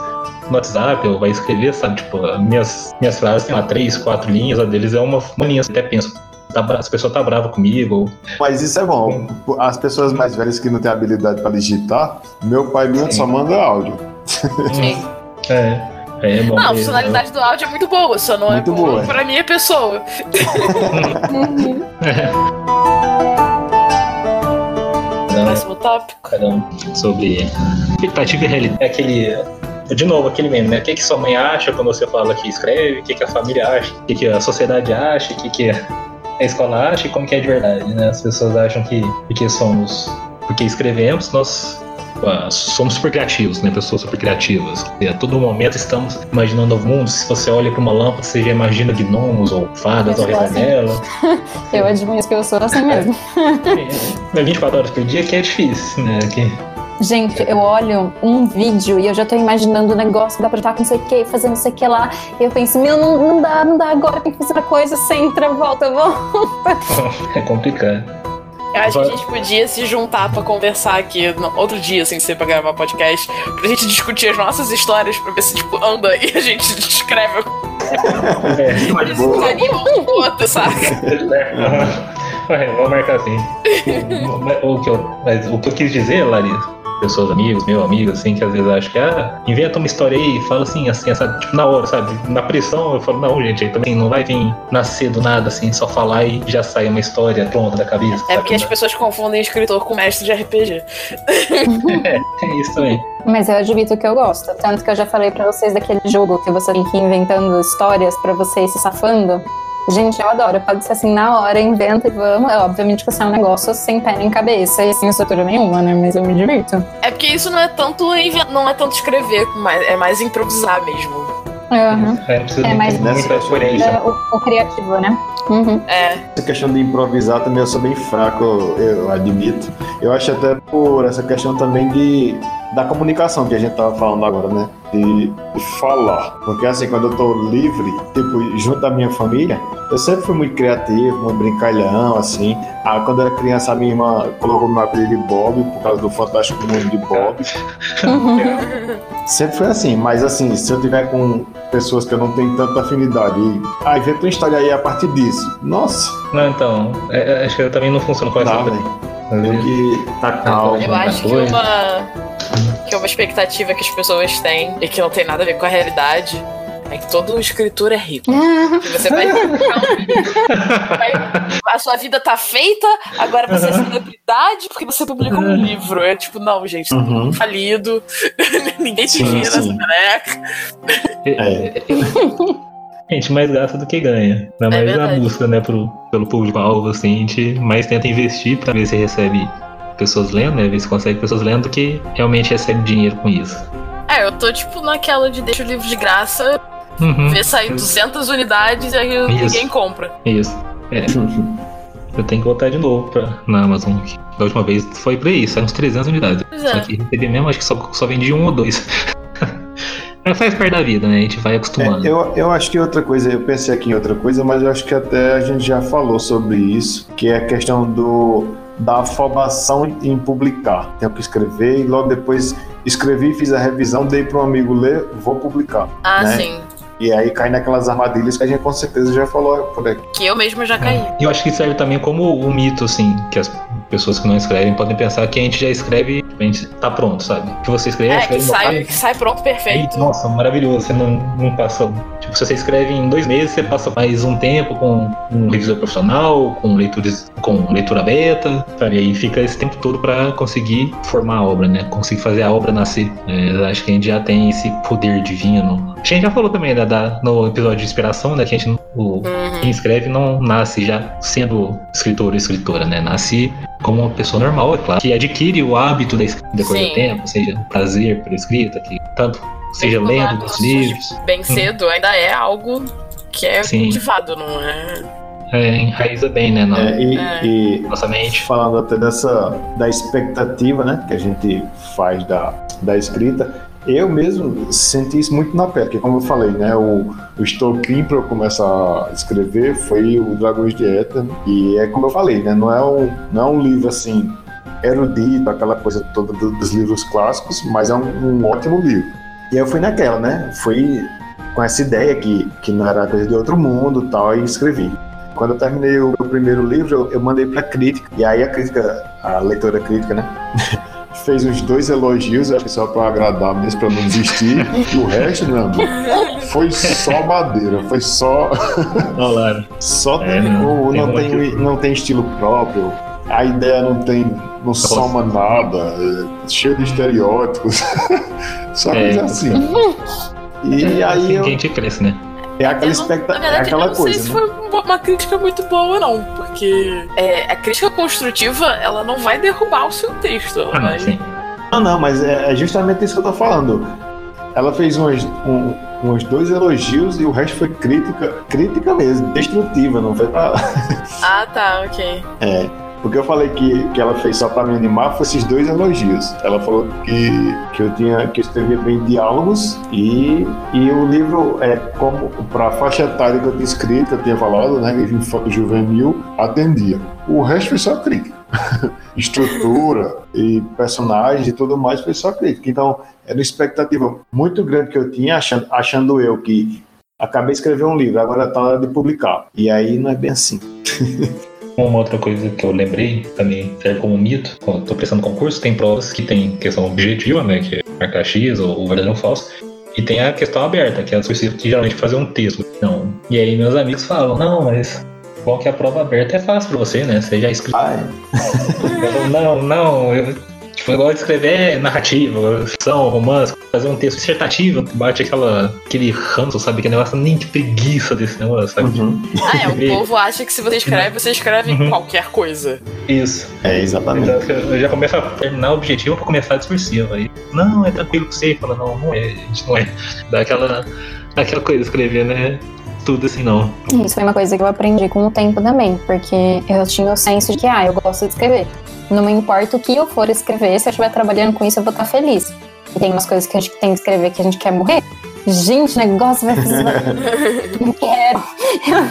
Speaker 1: No WhatsApp, ou vai escrever, sabe? Tipo, minhas, minhas frases tem lá três, quatro linhas, a deles é uma, uma linha. Eu até penso, tá, bra- essa pessoa tá brava comigo,
Speaker 3: Mas isso é bom. As pessoas mais velhas que não têm habilidade pra digitar, meu pai mesmo só manda áudio.
Speaker 4: Sim. [LAUGHS]
Speaker 1: É, é bom.
Speaker 4: Não, a
Speaker 1: mesmo.
Speaker 4: funcionalidade do áudio é muito boa, só não
Speaker 3: Muito
Speaker 4: é boa
Speaker 3: boa.
Speaker 4: pra minha pessoa. [LAUGHS]
Speaker 2: Uhum.
Speaker 4: Próximo tópico.
Speaker 1: cada um sobre expectativa e realidade. É aquele. De novo, aquele meme, né? O que, que sua mãe acha quando você fala que escreve, o que, que a família acha, o que, que a sociedade acha, o que, que a escola acha e como que é de verdade, né? As pessoas acham que porque somos. Porque escrevemos, nós somos super criativos, né? Pessoas super criativas. E a todo momento estamos imaginando novo mundo. Se você olha para uma lâmpada, você já imagina gnomos ou fadas ao redor dela. [LAUGHS]
Speaker 2: Eu admito que eu sou assim mesmo.
Speaker 1: É 24 horas por dia que é difícil, né? Que
Speaker 2: Gente, eu olho um vídeo e eu já tô imaginando o negócio, dá pra estar com não sei o que, fazer não sei o que lá. E eu penso, meu, não, não dá, não dá agora, tem que fazer outra coisa, você entra, volta, volta. [LAUGHS]
Speaker 1: é complicado.
Speaker 4: Eu acho que a gente podia se juntar pra conversar aqui no- outro dia, sem ser pra gravar podcast, pra gente discutir as nossas histórias, pra ver se, tipo, anda e a gente [LAUGHS] descreve
Speaker 1: É.
Speaker 4: ficariam um com o outro, saca?
Speaker 1: Ué, vamos marcar assim. [LAUGHS] o, que eu, mas o que eu quis dizer, Larissa, pessoas amigos, meu amigo, assim, que às vezes acham que, ah, inventa uma história aí, fala assim, assim, sabe? Tipo, na hora, sabe? Na pressão, eu falo, não, gente, aí também não vai vir nascer do nada, assim, só falar e já sai uma história pronta da cabeça.
Speaker 4: É porque as pessoas confundem escritor com mestre de RPG. [LAUGHS]
Speaker 1: É, é isso também.
Speaker 2: Mas eu admito que eu gosto. Tanto que eu já falei pra vocês daquele jogo que você tem que ir inventando histórias pra você ir se safando. Gente, eu adoro. Pode ser assim na hora, inventa e vamos. É, obviamente que isso é um negócio sem pé nem cabeça e sem estrutura nenhuma, né? Mas eu me divirto.
Speaker 4: É porque isso não é tanto não é tanto escrever, mas é mais improvisar mesmo.
Speaker 2: Uhum.
Speaker 1: É,
Speaker 2: É,
Speaker 1: coerência.
Speaker 2: É, o, o criativo, né? Uhum.
Speaker 4: É.
Speaker 3: Essa questão de improvisar também eu sou bem fraco, eu, eu admito. Eu acho até por essa questão também de da comunicação que a gente tava falando agora, né? De, falar. Porque assim, quando eu tô livre, tipo, junto da minha família, eu sempre fui muito criativo, muito brincalhão, assim. Ah, quando eu era criança, a minha irmã colocou meu apelido de Bob, por causa do Fantástico Mundo de Bob. [LAUGHS] Sempre foi assim, mas assim, se eu tiver com pessoas que eu não tenho tanta afinidade, e, ah, inventa uma história aí a partir disso. Nossa,
Speaker 1: Não, então, é, é, acho que eu também não funciona com essa.
Speaker 3: dá, velho. Tem que tá calmo.
Speaker 4: Eu acho que uma, que uma expectativa que as pessoas têm e que não tem nada a ver com a realidade É que todo escritor é rico. [LAUGHS] Você vai, vai- A sua vida tá feita, agora você é celebridade porque você publicou um livro. É tipo, não, gente, tá
Speaker 3: Uhum.
Speaker 4: mundo falido. [LAUGHS] Ninguém te tira nessa
Speaker 3: sim.
Speaker 4: caneca.
Speaker 3: É.
Speaker 1: A gente mais gasta do que ganha. Ainda
Speaker 4: É
Speaker 1: mais na busca, né, pro, pelo público-alvo, assim, a gente mais tenta investir pra ver se recebe pessoas lendo, né? Ver se consegue pessoas lendo do que realmente recebe dinheiro com isso.
Speaker 4: É, eu tô tipo naquela de deixa o livro de graça,
Speaker 1: Uhum,
Speaker 4: ver sair 200 unidades e aí
Speaker 1: Isso.
Speaker 4: ninguém compra.
Speaker 1: isso. É, [LAUGHS] eu tenho que voltar de novo pra, na Amazon. Da última vez foi aí, saiu uns 300 unidades.
Speaker 4: Pois é.
Speaker 1: Só que recebi mesmo, acho que só, só vendi um ou dois. Mas [LAUGHS] faz parte da vida, né? A gente vai acostumando.
Speaker 3: É, eu, eu acho que outra coisa, eu pensei aqui em outra coisa, mas eu acho que até a gente já falou sobre isso, que é a questão do da afobação em publicar. Tenho que escrever e logo depois escrevi, fiz a revisão, dei para um amigo ler, vou publicar.
Speaker 4: Ah,
Speaker 3: Né?
Speaker 4: sim.
Speaker 3: E aí cai naquelas armadilhas que a gente com certeza já falou por aqui.
Speaker 4: Que eu mesma já caí.
Speaker 1: Eu acho que serve também como um mito, assim, que as pessoas que não escrevem podem pensar que a gente já escreve, a gente tá pronto, sabe? Que você escreve,
Speaker 4: É, que
Speaker 1: escreve
Speaker 4: sai,
Speaker 1: uma
Speaker 4: que sai pronto, perfeito.
Speaker 1: Aí, nossa, maravilhoso. Você não, não passa. Tipo, se você escreve em dois meses, você passa mais um tempo com um revisor profissional, com leitores, com leitura beta, sabe? Aí fica esse tempo todo pra conseguir formar a obra, né? Conseguir fazer a obra nascer. É, acho que a gente já tem esse poder divino. A gente já falou também, né, da, no episódio de inspiração, né? Que a gente, o,
Speaker 4: Uhum.
Speaker 1: quem escreve não nasce já sendo escritor ou escritora, né? Nasce como uma pessoa normal, é claro, que adquire o hábito da escrita depois
Speaker 4: Sim.
Speaker 1: do tempo, seja prazer pela escrita, que tanto seja
Speaker 4: Tem
Speaker 1: lendo
Speaker 4: hábitos
Speaker 1: os livros,
Speaker 4: Bem cedo ainda é algo que é
Speaker 1: Sim.
Speaker 4: cultivado, não é?
Speaker 1: é, enraiza bem, né, na
Speaker 3: É, e,
Speaker 4: É.
Speaker 3: e
Speaker 1: nossa mente.
Speaker 3: falando até dessa da expectativa, né, que a gente faz da, da escrita, eu mesmo senti isso muito na pele, porque como eu falei, né, o, o estopim para eu começar a escrever foi o Dragões de Éter, e é como eu falei, né, não é um, não é um livro assim erudito, aquela coisa toda do- dos livros clássicos, mas é um, um ótimo livro. E eu fui naquela, né, fui com essa ideia que, que não era coisa de outro mundo tal, e escrevi. Quando eu terminei o meu primeiro livro, eu, eu mandei pra crítica. E aí a crítica, a leitora crítica, né? [LAUGHS] Fez uns dois elogios, acho que só pra agradar mesmo, pra não desistir. e o resto, meu amigo, foi só madeira, foi só.
Speaker 1: Olha lá.
Speaker 3: só
Speaker 1: É,
Speaker 3: tem,
Speaker 1: não,
Speaker 3: o-
Speaker 1: tem
Speaker 3: não, tem,
Speaker 1: que-
Speaker 3: não tem estilo próprio, a ideia não tem. não soma nada, é cheio de estereótipos. [LAUGHS] só
Speaker 1: É.
Speaker 3: coisa assim. E
Speaker 1: É
Speaker 3: aí
Speaker 1: assim
Speaker 3: eu,
Speaker 1: que a gente cresce, né?
Speaker 3: É aquela expectativa,
Speaker 4: na
Speaker 3: é aquela
Speaker 4: eu não sei
Speaker 3: coisa.
Speaker 4: se
Speaker 3: né?
Speaker 4: foi uma- crítica muito boa, não. Porque é, a crítica construtiva, ela não vai derrubar o seu texto. Ela
Speaker 1: Ah, não,
Speaker 4: vai...
Speaker 1: sim.
Speaker 3: Não, não, mas é é justamente isso que eu tô falando. Ela fez uns, um- uns dois elogios e o resto foi crítica, crítica mesmo, destrutiva, não foi pra.
Speaker 4: Ah, tá, ok.
Speaker 3: É. Porque eu falei que, que ela fez só pra me animar, foi esses dois elogios. Ela falou que, que eu tinha que eu escrevia bem diálogos e, e o livro é como pra faixa etária que eu tinha escrito, eu tinha falado, né? Que infanto juvenil atendia. O resto foi só crítica. [LAUGHS] Estrutura e personagens e tudo mais foi só crítica. Então, era uma expectativa muito grande que eu tinha, achando, achando eu que acabei de escrever um livro, agora tá na hora de publicar. E aí não é bem assim. [LAUGHS]
Speaker 1: Uma outra coisa que eu lembrei, também serve como mito, quando tô prestando concurso, tem provas que tem questão objetiva, né, que é marcar X ou o verdadeiro ou falso, e tem a questão aberta, que é a que geralmente fazer um texto. Não. E aí meus amigos falam, não, mas bom que a prova aberta é fácil pra você, né, você já escreveu. Não, não, eu, tipo, eu gosto de escrever narrativa, ficção, romance, fazer um texto dissertativo, bate aquela, aquele ranço, sabe, aquele negócio, nem que preguiça desse negócio, sabe?
Speaker 3: Uhum.
Speaker 4: Ah, é, o [LAUGHS] povo acha que se você escreve, você escreve
Speaker 1: Uhum.
Speaker 4: qualquer coisa.
Speaker 1: Isso.
Speaker 3: É, exatamente.
Speaker 1: Então, eu já começo a terminar o objetivo pra começar a discursiva. Aí, não, é tranquilo com você. Fala, não, não é, gente, não é. Dá aquela, aquela coisa, escrever, né? Tudo assim, não.
Speaker 2: Isso foi uma coisa que eu aprendi com o tempo também, porque eu tinha o senso de que, ah, eu gosto de escrever. Não me importa o que eu for escrever, se eu estiver trabalhando com isso, eu vou estar feliz. E tem umas coisas que a gente tem que escrever que a gente quer morrer. Gente, o negócio vai precisar. [LAUGHS] não quero.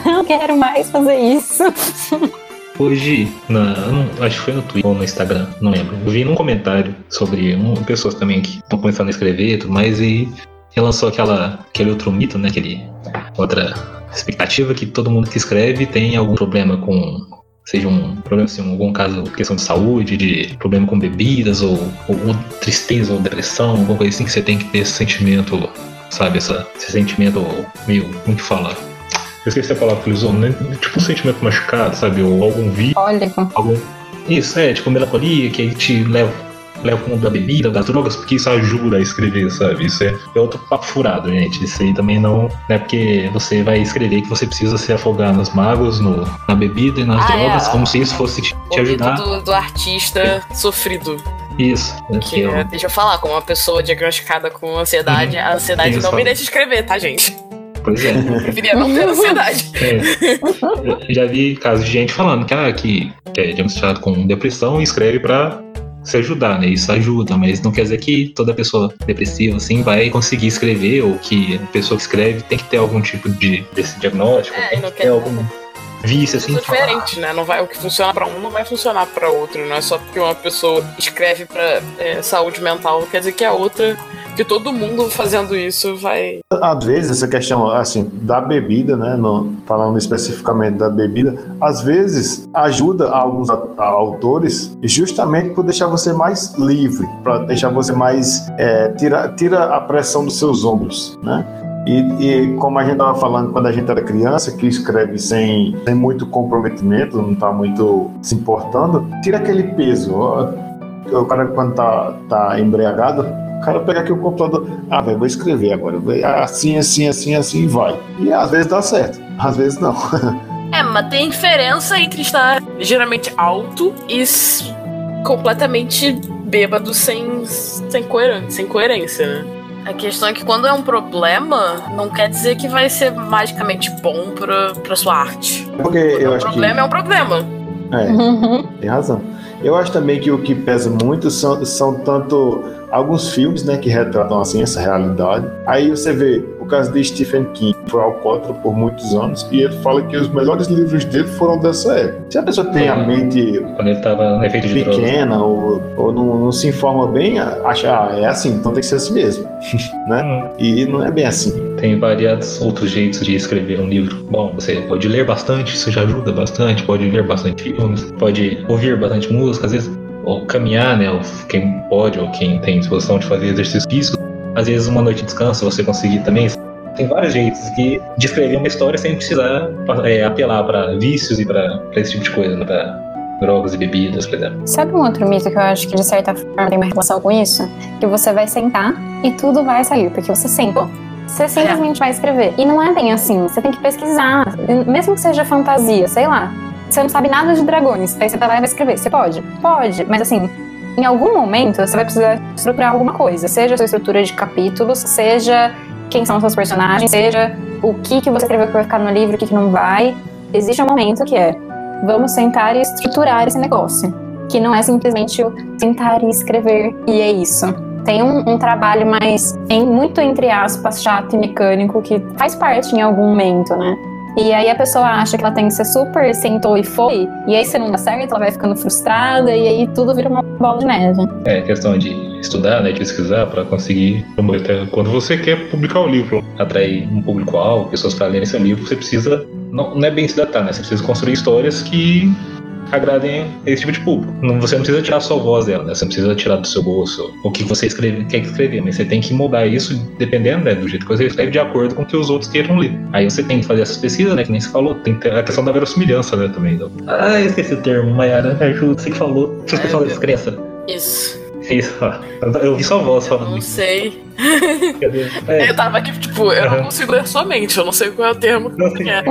Speaker 2: Eu não quero mais fazer isso.
Speaker 1: Hoje, na, acho que foi no Twitter ou no Instagram, não lembro. Eu vi num comentário sobre um, pessoas também que estão começando a escrever e tudo mais, e relançou aquela, aquele outro mito, né? Aquele, outra expectativa que todo mundo que escreve tem algum problema com. Seja um problema, assim, algum caso, questão de saúde, de problema com bebidas, ou, ou, ou tristeza, ou depressão, alguma coisa assim, que você tem que ter esse sentimento sabe? Essa, esse sentimento meio, como que fala? Eu esqueci a palavra que ele usou, né? Tipo um sentimento machucado, sabe? Ou algum vício. Algum... Isso, é, tipo melancolia, que aí te leva, leva o mundo da bebida, das drogas, porque isso ajuda a escrever, sabe? Isso é, é outro papo furado, gente. Isso aí também não, não é porque você vai escrever que você precisa se afogar nos magos, no, na bebida e nas
Speaker 4: Ah, é.
Speaker 1: drogas, como se isso fosse te, te
Speaker 4: O
Speaker 1: ajudar.
Speaker 4: do, do artista sofrido.
Speaker 1: Isso. é
Speaker 4: Que,
Speaker 1: eu-
Speaker 4: é, deixa eu falar, como uma pessoa diagnosticada com ansiedade, a ansiedade
Speaker 1: Isso.
Speaker 4: não me deixa escrever, tá, gente?
Speaker 1: Pois é. [LAUGHS]
Speaker 4: Eu preferia não ter ansiedade.
Speaker 1: É. Já vi casos de gente falando que, ah, que, que é diagnosticado com depressão e escreve pra se ajudar, né? Isso ajuda, mas não quer dizer que toda pessoa depressiva, assim, vai conseguir escrever ou que a pessoa que escreve tem que ter algum tipo de desse diagnóstico,
Speaker 4: É,
Speaker 1: tem que ter algum vício, assim.
Speaker 4: São
Speaker 1: falar,
Speaker 4: diferentes, né? Não vai, o que funciona pra um não vai funcionar pra outro. Não é só porque uma pessoa escreve pra é, saúde mental, quer dizer que a outra, que todo mundo fazendo isso vai.
Speaker 3: Às vezes, essa questão, assim, da bebida, né, no- falando especificamente da bebida, às vezes ajuda alguns a- a autores justamente por deixar você mais livre, para deixar você mais, é, tira, tira a pressão dos seus ombros, né? E, e como a gente estava falando quando a gente era criança, que escreve sem, sem muito comprometimento, não está muito se importando, tira aquele peso. O cara quando tá, tá embriagado, o cara pega aqui o computador, ah, velho, vou escrever agora, assim, assim, assim, assim, e vai. E às vezes dá certo, às vezes não. [LAUGHS]
Speaker 4: É, mas tem diferença entre estar ligeiramente alto e completamente bêbado sem, sem, coerência, sem coerência, né? A questão é que quando é um problema, não quer dizer que vai ser magicamente bom pra, pra sua arte.
Speaker 3: Porque eu
Speaker 4: o
Speaker 3: acho que.
Speaker 4: problema é um problema.
Speaker 3: É,
Speaker 2: Uhum.
Speaker 3: tem razão. Eu acho também que o que pesa muito são, são tanto alguns filmes, né, que retratam assim essa realidade. Aí você vê caso de Stephen King, foi alcoólatra por muitos anos, e ele fala que os melhores livros dele foram dessa época. Se a pessoa tem a mente pequena ou, ou não, não se informa bem, acha, ah, é assim, então tem que ser assim mesmo. [LAUGHS] né?
Speaker 1: Hum.
Speaker 3: E não é bem assim.
Speaker 1: Tem variados outros jeitos de escrever um livro. Bom, você pode ler bastante, isso já ajuda bastante. Pode ver bastante filmes, pode ouvir bastante música, às vezes, ou caminhar, né? Ou quem pode, ou quem tem disposição de fazer exercício físico. Às vezes, uma noite de descanso você conseguir também. Tem vários jeitos de, de escrever uma história sem precisar é, apelar para vícios e para esse tipo de coisa, né? Pra drogas e bebidas, por exemplo.
Speaker 2: Sabe um outro mito que eu acho que de certa forma tem uma relação com isso? Que você vai sentar e tudo vai sair, porque você sentou. Você simplesmente vai escrever. E não é bem assim. Você tem que pesquisar. Mesmo que seja fantasia, sei lá. Você não sabe nada de dragões. Aí você vai lá e vai escrever. Você pode? Pode. Mas assim, em algum momento você vai precisar estruturar alguma coisa. Seja a sua estrutura de capítulos, seja quem são os seus personagens, seja o que, que você escreveu que vai ficar no livro, o que, que não vai. Existe um momento que é vamos sentar e estruturar esse negócio. Que não é simplesmente o sentar e escrever e é isso. Tem um, um trabalho mais, em, muito entre aspas, chato e mecânico que faz parte em algum momento, né? E aí a pessoa acha que ela tem que ser super, sentou e foi, e aí se não dá certo, ela vai ficando frustrada, e aí tudo vira uma bola de neve.
Speaker 1: É questão de estudar, né, de pesquisar para conseguir Quando você quer publicar o livro, atrair um público-alvo, pessoas para lerem seu livro, você precisa não, não é bem se datar, né? Você precisa construir histórias que agradem esse tipo de público. Não, você não precisa tirar a sua voz dela, né? Você não precisa tirar do seu gosto o que você escreve, quer escrever, mas você tem que moldar isso dependendo né, do jeito que você escreve de acordo com o que os outros queiram ler. Aí você tem que fazer essas pesquisas, né? Que nem você falou, tem que ter a questão da verossimilhança, né? Também. Então. Ah, eu esqueci o termo, Mayara, ajuda, você que falou. Você que falou descrença.
Speaker 4: Isso.
Speaker 1: Eu vi sua voz falando
Speaker 4: Não sei.
Speaker 1: É,
Speaker 4: Eu tava aqui, tipo, eu não consigo ler sua mente, eu não sei qual é o termo
Speaker 1: Não sei.
Speaker 4: que é.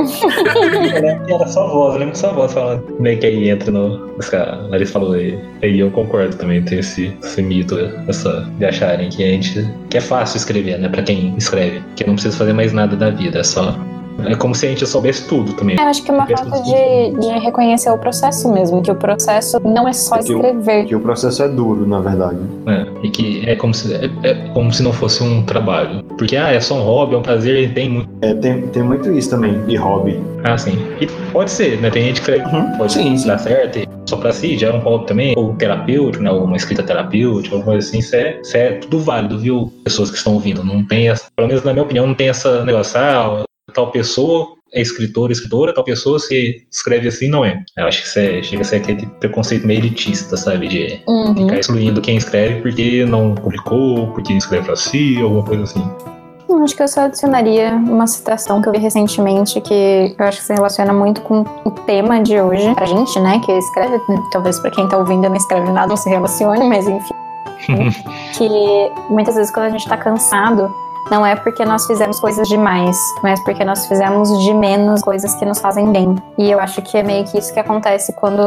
Speaker 1: que era sua voz, eu lembro que sua voz falando. Meio que aí entra no. A Larissa falou aí. Aí eu concordo também, tem esse, esse mito, essa, de acharem que a gente. que é fácil escrever, né? Pra quem escreve. Que não precisa fazer mais nada da vida, é só. É como se a gente soubesse tudo também.
Speaker 2: Eu acho que é uma falta de, de reconhecer o processo mesmo, que o processo não é só
Speaker 3: Que o-
Speaker 2: escrever.
Speaker 3: Que o processo é duro, na verdade.
Speaker 1: né? E que é como, se, é, é como se não fosse um trabalho. Porque, ah, é só um hobby, é um prazer, e tem muito.
Speaker 3: É, tem, tem muito isso também, de hobby.
Speaker 1: Ah, sim. E pode ser, né? Tem gente que
Speaker 3: Uhum,
Speaker 1: pode
Speaker 3: sim, sim.
Speaker 1: dar certo, e só pra si, já é um hobby também, ou terapêutico, né? Ou uma escrita terapêutica, alguma coisa assim, isso é, isso é tudo válido, viu? Pessoas que estão ouvindo. Não tem essa, pelo menos na minha opinião, não tem essa negócio, ah, tal pessoa é escritora, escritora, tal pessoa se escreve assim, não é. Eu acho que isso é, chega a ser aquele preconceito meio elitista, sabe? De
Speaker 2: Uhum.
Speaker 1: ficar excluindo quem escreve porque não publicou, porque escreve pra si, alguma coisa assim.
Speaker 2: Não, acho que eu só adicionaria uma citação que eu vi recentemente que eu acho que se relaciona muito com o tema de hoje. Pra gente, né, que escreve, talvez pra quem tá ouvindo não escreve nada, não se relacione, mas enfim. [LAUGHS] que muitas vezes quando a gente tá cansado, não é porque nós fizemos coisas demais, mas porque nós fizemos de menos coisas que nos fazem bem. E eu acho que é meio que isso que acontece quando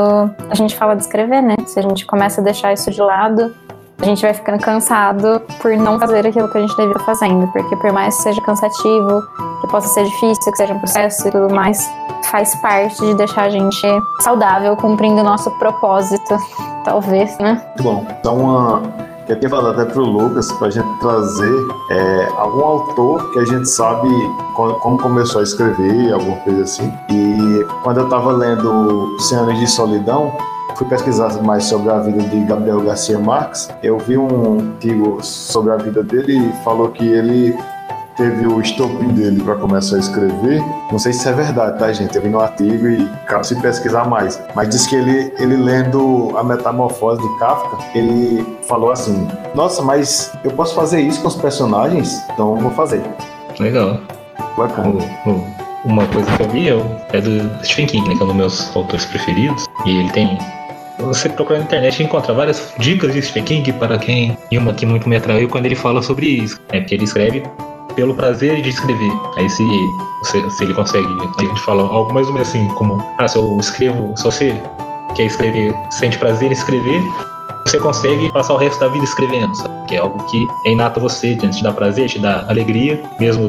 Speaker 2: a gente fala de escrever, né? Se a gente começa a deixar isso de lado, a gente vai ficando cansado por não fazer aquilo que a gente deveria estar fazendo. Porque por mais que seja cansativo, que possa ser difícil, que seja um processo e tudo mais, faz parte de deixar a gente saudável, cumprindo o nosso propósito, [LAUGHS] talvez, né?
Speaker 3: Bom. Então, uma eu tinha falado até pro Lucas para a gente trazer é, algum autor que a gente sabe como começou a escrever, alguma coisa assim. E quando eu estava lendo Cem Anos de Solidão, fui pesquisar mais sobre a vida de Gabriel Garcia Marques. Eu vi um artigo sobre a vida dele e falou que ele teve o estopim dele para começar a escrever. Não sei se é verdade, tá, gente? Eu vi no artigo e cabe se pesquisar mais. Mas diz que ele, ele lendo A Metamorfose de Kafka, ele falou assim: Nossa, mas eu posso fazer isso com os personagens? Então eu vou fazer.
Speaker 1: Legal.
Speaker 3: Bacana.
Speaker 1: uma coisa que eu vi é do Stephen King, né, que é um dos meus autores preferidos. E ele tem você procura na internet e encontra várias dicas de Stephen King para quem. E uma que muito me atraiu quando ele fala sobre isso. É porque ele escreve pelo prazer de escrever. Aí se, se, se ele consegue, a gente fala algo mais ou menos assim, como, ah, se eu escrevo, se você quer escrever, sente prazer em escrever, você consegue passar o resto da vida escrevendo, sabe? Que é algo que é inato a você, te dá prazer, te dá alegria, mesmo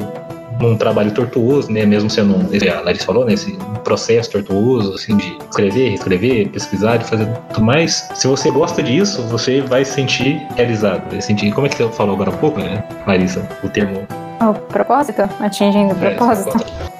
Speaker 1: num trabalho tortuoso, né? Mesmo sendo, a Larissa falou, né? Esse processo tortuoso, assim, de escrever, escrever, pesquisar, de fazer tudo mais. Se você gosta disso, você vai se sentir realizado, vai sentir. Como é que você falou agora há pouco, né, Larissa? O termo
Speaker 2: o propósito? Atingindo o é, propósito?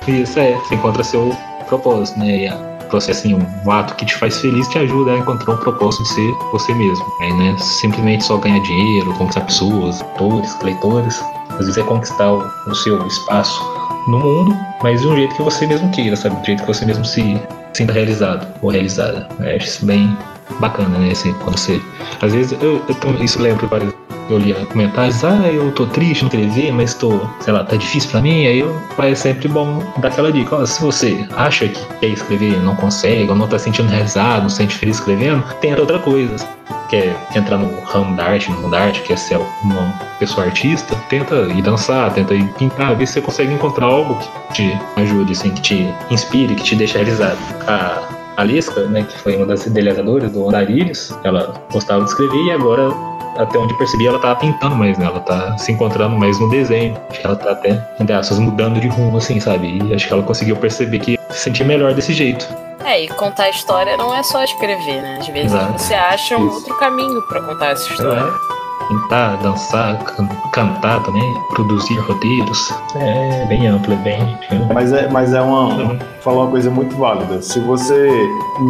Speaker 1: É, isso é, você encontra seu propósito, né? E a assim, um ato que te faz feliz te ajuda a encontrar um propósito de ser você mesmo. Aí, né? Simplesmente só ganhar dinheiro, conquistar pessoas, autores, leitores. Vezes é conquistar o, o seu espaço no mundo, mas de um jeito que você mesmo queira, sabe? Do jeito que você mesmo se sinta realizado ou realizada. Eu acho isso bem bacana, né? Assim, quando você. Às vezes, eu, eu isso lembro várias eu lia comentários, ah, eu tô triste, não escrever, mas tô, sei lá, tá difícil pra mim, aí eu, é sempre bom dar aquela dica, ó, se você acha que quer escrever não consegue, ou não tá sentindo realizado, não se sente feliz escrevendo, tenta outra coisa. Quer entrar no ramo da arte, no mundo da arte, quer ser uma pessoa artista, tenta ir dançar, tenta ir pintar, ver se você consegue encontrar algo que te ajude, assim, que te inspire, que te deixe realizado. A Alisca, né, que foi uma das idealizadoras do Andarilhos, ela gostava de escrever e agora até onde percebi, ela tá pintando mais, né? Ela tá se encontrando mais no desenho. Acho que ela tá até, entre mudando de rumo, assim, sabe? E acho que ela conseguiu perceber que se sentir melhor desse jeito.
Speaker 4: É, e contar a história não é só escrever, né? Às vezes Exato. você acha um Isso. outro caminho para contar essa história. É
Speaker 1: pintar, dançar, can cantar também, produzir roteiros. É bem amplo, é bem.
Speaker 3: Mas é, mas é uma. Falar uma coisa muito válida. Se você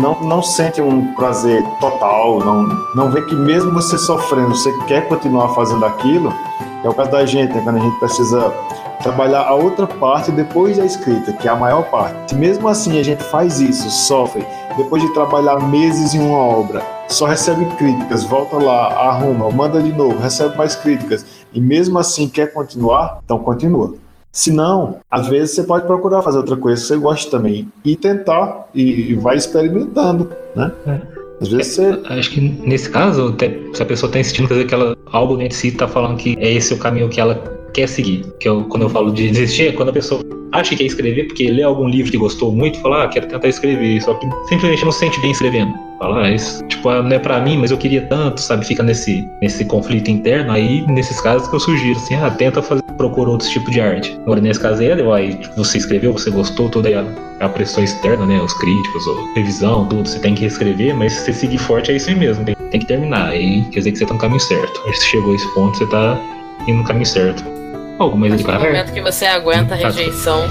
Speaker 3: não, não sente um prazer total, não, não vê que mesmo você sofrendo, você quer continuar fazendo aquilo, é o caso da gente, né? quando a gente precisa trabalhar a outra parte depois da escrita, que é a maior parte. Se mesmo assim a gente faz isso, sofre, depois de trabalhar meses em uma obra, só recebe críticas, volta lá, arruma, manda de novo, recebe mais críticas, e mesmo assim quer continuar, então continua. Se não, às vezes você pode procurar fazer outra coisa que você gosta também e tentar e, e vai experimentando, né? É.
Speaker 1: Às vezes você... Acho que nesse caso, se a pessoa está insistindo fazer aquela algo em si está falando que é esse o caminho que ela quer seguir. Que eu, quando eu falo de desistir, é quando a pessoa acha que quer escrever porque lê algum livro que gostou muito, fala, ah, quero tentar escrever, só que simplesmente não se sente bem escrevendo. Fala, ah, isso tipo, ah, não é pra mim, mas eu queria tanto, sabe? Fica nesse, nesse conflito interno. Aí, nesses casos que eu sugiro, assim, ah, tenta fazer, procura outro tipo de arte. Agora, nesse caso aí, aí você escreveu, você gostou, toda a, a pressão externa, né? Os críticos, a revisão, tudo, você tem que reescrever, mas se você seguir forte é isso aí mesmo, tem, tem que terminar. Aí quer dizer que você tá no caminho certo. Você chegou a esse ponto, você tá indo no caminho certo. Alguma
Speaker 4: coisa de No momento que você aguenta a rejeição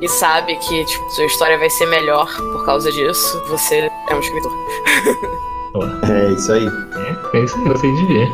Speaker 4: e sabe que tipo, sua história vai ser melhor por causa disso, você é um escritor.
Speaker 3: É isso aí.
Speaker 1: É, é isso aí, gostei de ver.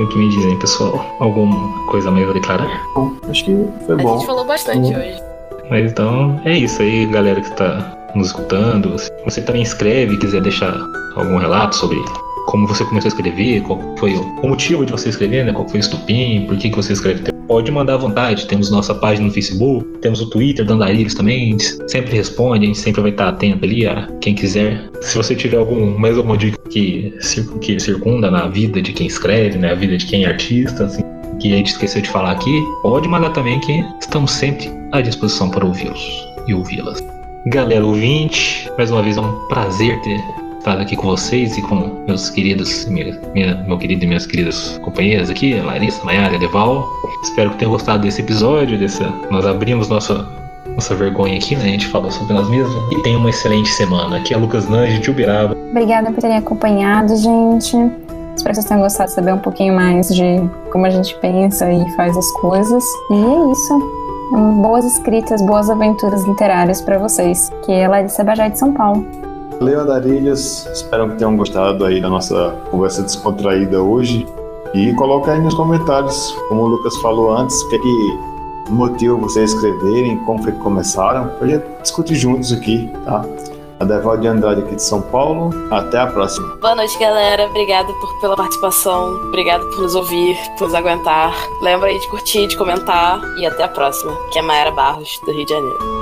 Speaker 1: o que me dizem, pessoal? Alguma coisa mais a declarar?
Speaker 3: Bom, acho que foi bom.
Speaker 4: A gente falou bastante hoje.
Speaker 1: Mas então, é isso aí, galera que está nos escutando. Se você também escreve e quiser deixar algum relato sobre como você começou a escrever, qual foi o motivo de você escrever, né? Qual foi o estupim, por que, que você escreve. Pode mandar à vontade. Temos nossa página no Facebook, temos o Twitter do Andarilhos também. Sempre responde, a gente sempre vai estar atento ali a quem quiser. Se você tiver algum, mais alguma dica que, que circunda na vida de quem escreve, né? A vida de quem é artista, assim, que a gente esqueceu de falar aqui, pode mandar também que estamos sempre à disposição para ouvi-los e ouvi-las. Galera ouvinte, mais uma vez é um prazer ter estado aqui com vocês e com meus queridos, minha, minha, meu querido e minhas queridas companheiras aqui, Larissa, Maiara, Deval. Espero que tenham gostado desse episódio, dessa, nós abrimos nossa, nossa vergonha aqui, né? A gente falou sobre nós mesmos. E tenha uma excelente semana. Aqui é Lucas Nange, de Uberaba.
Speaker 2: Obrigada por terem acompanhado, gente. Espero que vocês tenham gostado de saber um pouquinho mais de como a gente pensa e faz as coisas. E é isso. Boas escritas, boas aventuras literárias para vocês. Que é Larissa Bajá de São Paulo.
Speaker 3: Valeu, Andarilhas. Espero que tenham gostado aí da nossa conversa descontraída hoje. E coloca aí nos comentários, como o Lucas falou antes, o que é que motiva vocês escreverem, como foi que começaram, pra gente discutir juntos aqui, tá? A Deval de Andrade aqui de São Paulo. Até a próxima.
Speaker 4: Boa noite, galera. Obrigado por, pela participação. Obrigado por nos ouvir, por nos aguentar. Lembra aí de curtir, de comentar. E até a próxima, que é Mayara Barros, do Rio de Janeiro.